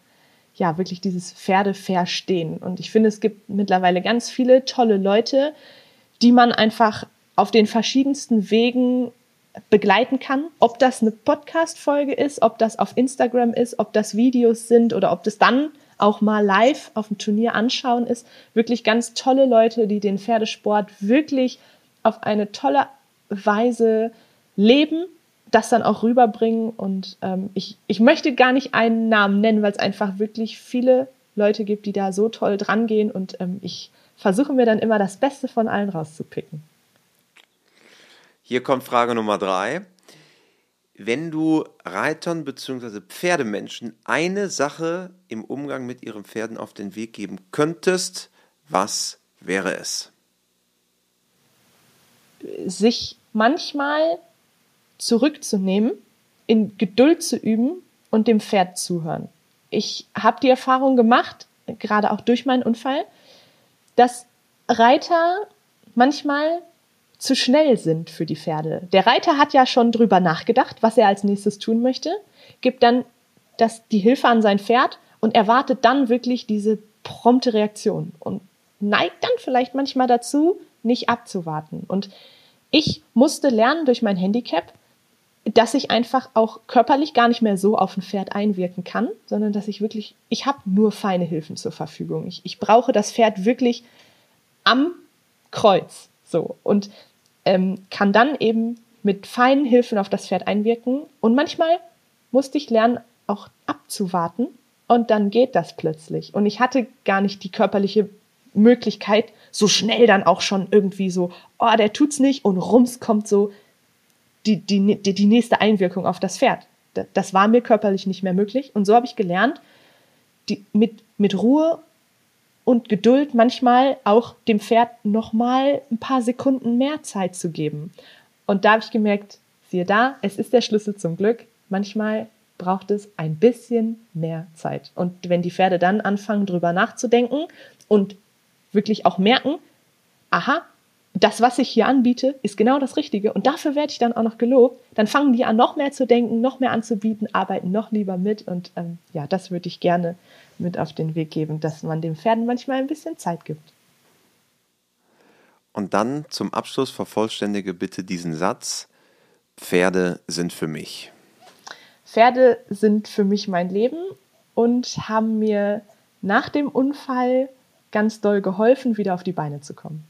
ja, wirklich dieses Pferde verstehen. Und ich finde, es gibt mittlerweile ganz viele tolle Leute, die man einfach auf den verschiedensten Wegen begleiten kann. Ob das eine Podcast-Folge ist, ob das auf Instagram ist, ob das Videos sind oder ob das dann auch mal live auf dem Turnier anschauen ist. Wirklich ganz tolle Leute, die den Pferdesport wirklich auf eine tolle Weise leben, das dann auch rüberbringen. Und ähm, ich, ich möchte gar nicht einen Namen nennen, weil es einfach wirklich viele Leute gibt, die da so toll dran gehen. Und ähm, ich versuche mir dann immer das Beste von allen rauszupicken. Hier kommt Frage Nummer drei. Wenn du Reitern bzw. Pferdemenschen eine Sache im Umgang mit ihren Pferden auf den Weg geben könntest, was wäre es? Sich manchmal zurückzunehmen, in Geduld zu üben und dem Pferd zuhören. Ich habe die Erfahrung gemacht, gerade auch durch meinen Unfall, dass Reiter manchmal zu schnell sind für die Pferde. Der Reiter hat ja schon drüber nachgedacht, was er als nächstes tun möchte, gibt dann das, die Hilfe an sein Pferd und erwartet dann wirklich diese prompte Reaktion und neigt dann vielleicht manchmal dazu, nicht abzuwarten. Und ich musste lernen durch mein Handicap, dass ich einfach auch körperlich gar nicht mehr so auf ein Pferd einwirken kann, sondern dass ich wirklich, ich habe nur feine Hilfen zur Verfügung. Ich, ich brauche das Pferd wirklich am Kreuz. So. Und ähm, kann dann eben mit feinen Hilfen auf das Pferd einwirken. Und manchmal musste ich lernen, auch abzuwarten. Und dann geht das plötzlich. Und ich hatte gar nicht die körperliche Möglichkeit, so schnell dann auch schon irgendwie so, oh, der tut's nicht. Und rums kommt so die, die, die, die nächste Einwirkung auf das Pferd. Das war mir körperlich nicht mehr möglich. Und so habe ich gelernt, die, mit, mit Ruhe und Geduld manchmal auch dem Pferd nochmal ein paar Sekunden mehr Zeit zu geben. Und da habe ich gemerkt, siehe da, es ist der Schlüssel zum Glück. Manchmal braucht es ein bisschen mehr Zeit. Und wenn die Pferde dann anfangen, drüber nachzudenken und wirklich auch merken, aha, das, was ich hier anbiete, ist genau das Richtige und dafür werde ich dann auch noch gelobt, dann fangen die an, noch mehr zu denken, noch mehr anzubieten, arbeiten noch lieber mit und ähm, ja, das würde ich gerne mit auf den Weg geben, dass man den Pferden manchmal ein bisschen Zeit gibt. Und dann zum Abschluss vervollständige bitte diesen Satz. Pferde sind für mich. Pferde sind für mich mein Leben und haben mir nach dem Unfall ganz doll geholfen, wieder auf die Beine zu kommen.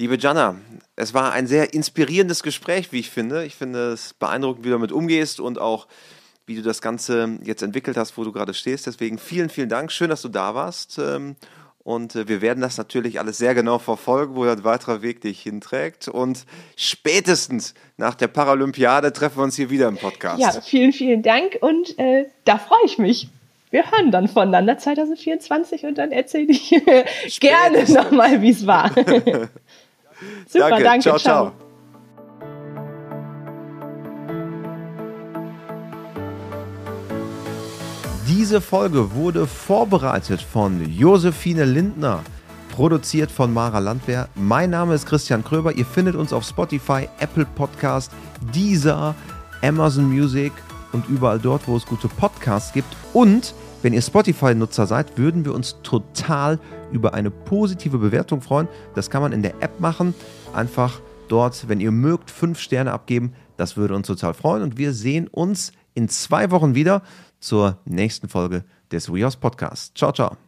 Liebe Jana, es war ein sehr inspirierendes Gespräch, wie ich finde. Ich finde es beeindruckend, wie du damit umgehst und auch wie du das Ganze jetzt entwickelt hast, wo du gerade stehst. Deswegen vielen, vielen Dank. Schön, dass du da warst. Ähm, und äh, wir werden das natürlich alles sehr genau verfolgen, wo dein weiterer Weg dich hinträgt. Und spätestens nach der Paralympiade treffen wir uns hier wieder im Podcast. Ja, vielen, vielen Dank und äh, da freue ich mich. Wir hören dann voneinander 2024 und dann erzähle ich gerne nochmal, wie es war. Super, danke. danke. ciao. ciao. ciao. Diese Folge wurde vorbereitet von Josephine Lindner, produziert von Mara Landwehr. Mein Name ist Christian Kröber. Ihr findet uns auf Spotify, Apple Podcast, Deezer, Amazon Music und überall dort, wo es gute Podcasts gibt. Und wenn ihr Spotify-Nutzer seid, würden wir uns total über eine positive Bewertung freuen. Das kann man in der App machen. Einfach dort, wenn ihr mögt, fünf Sterne abgeben. Das würde uns total freuen. Und wir sehen uns in zwei Wochen wieder zur nächsten Folge des WeHouse Podcasts. Ciao, ciao.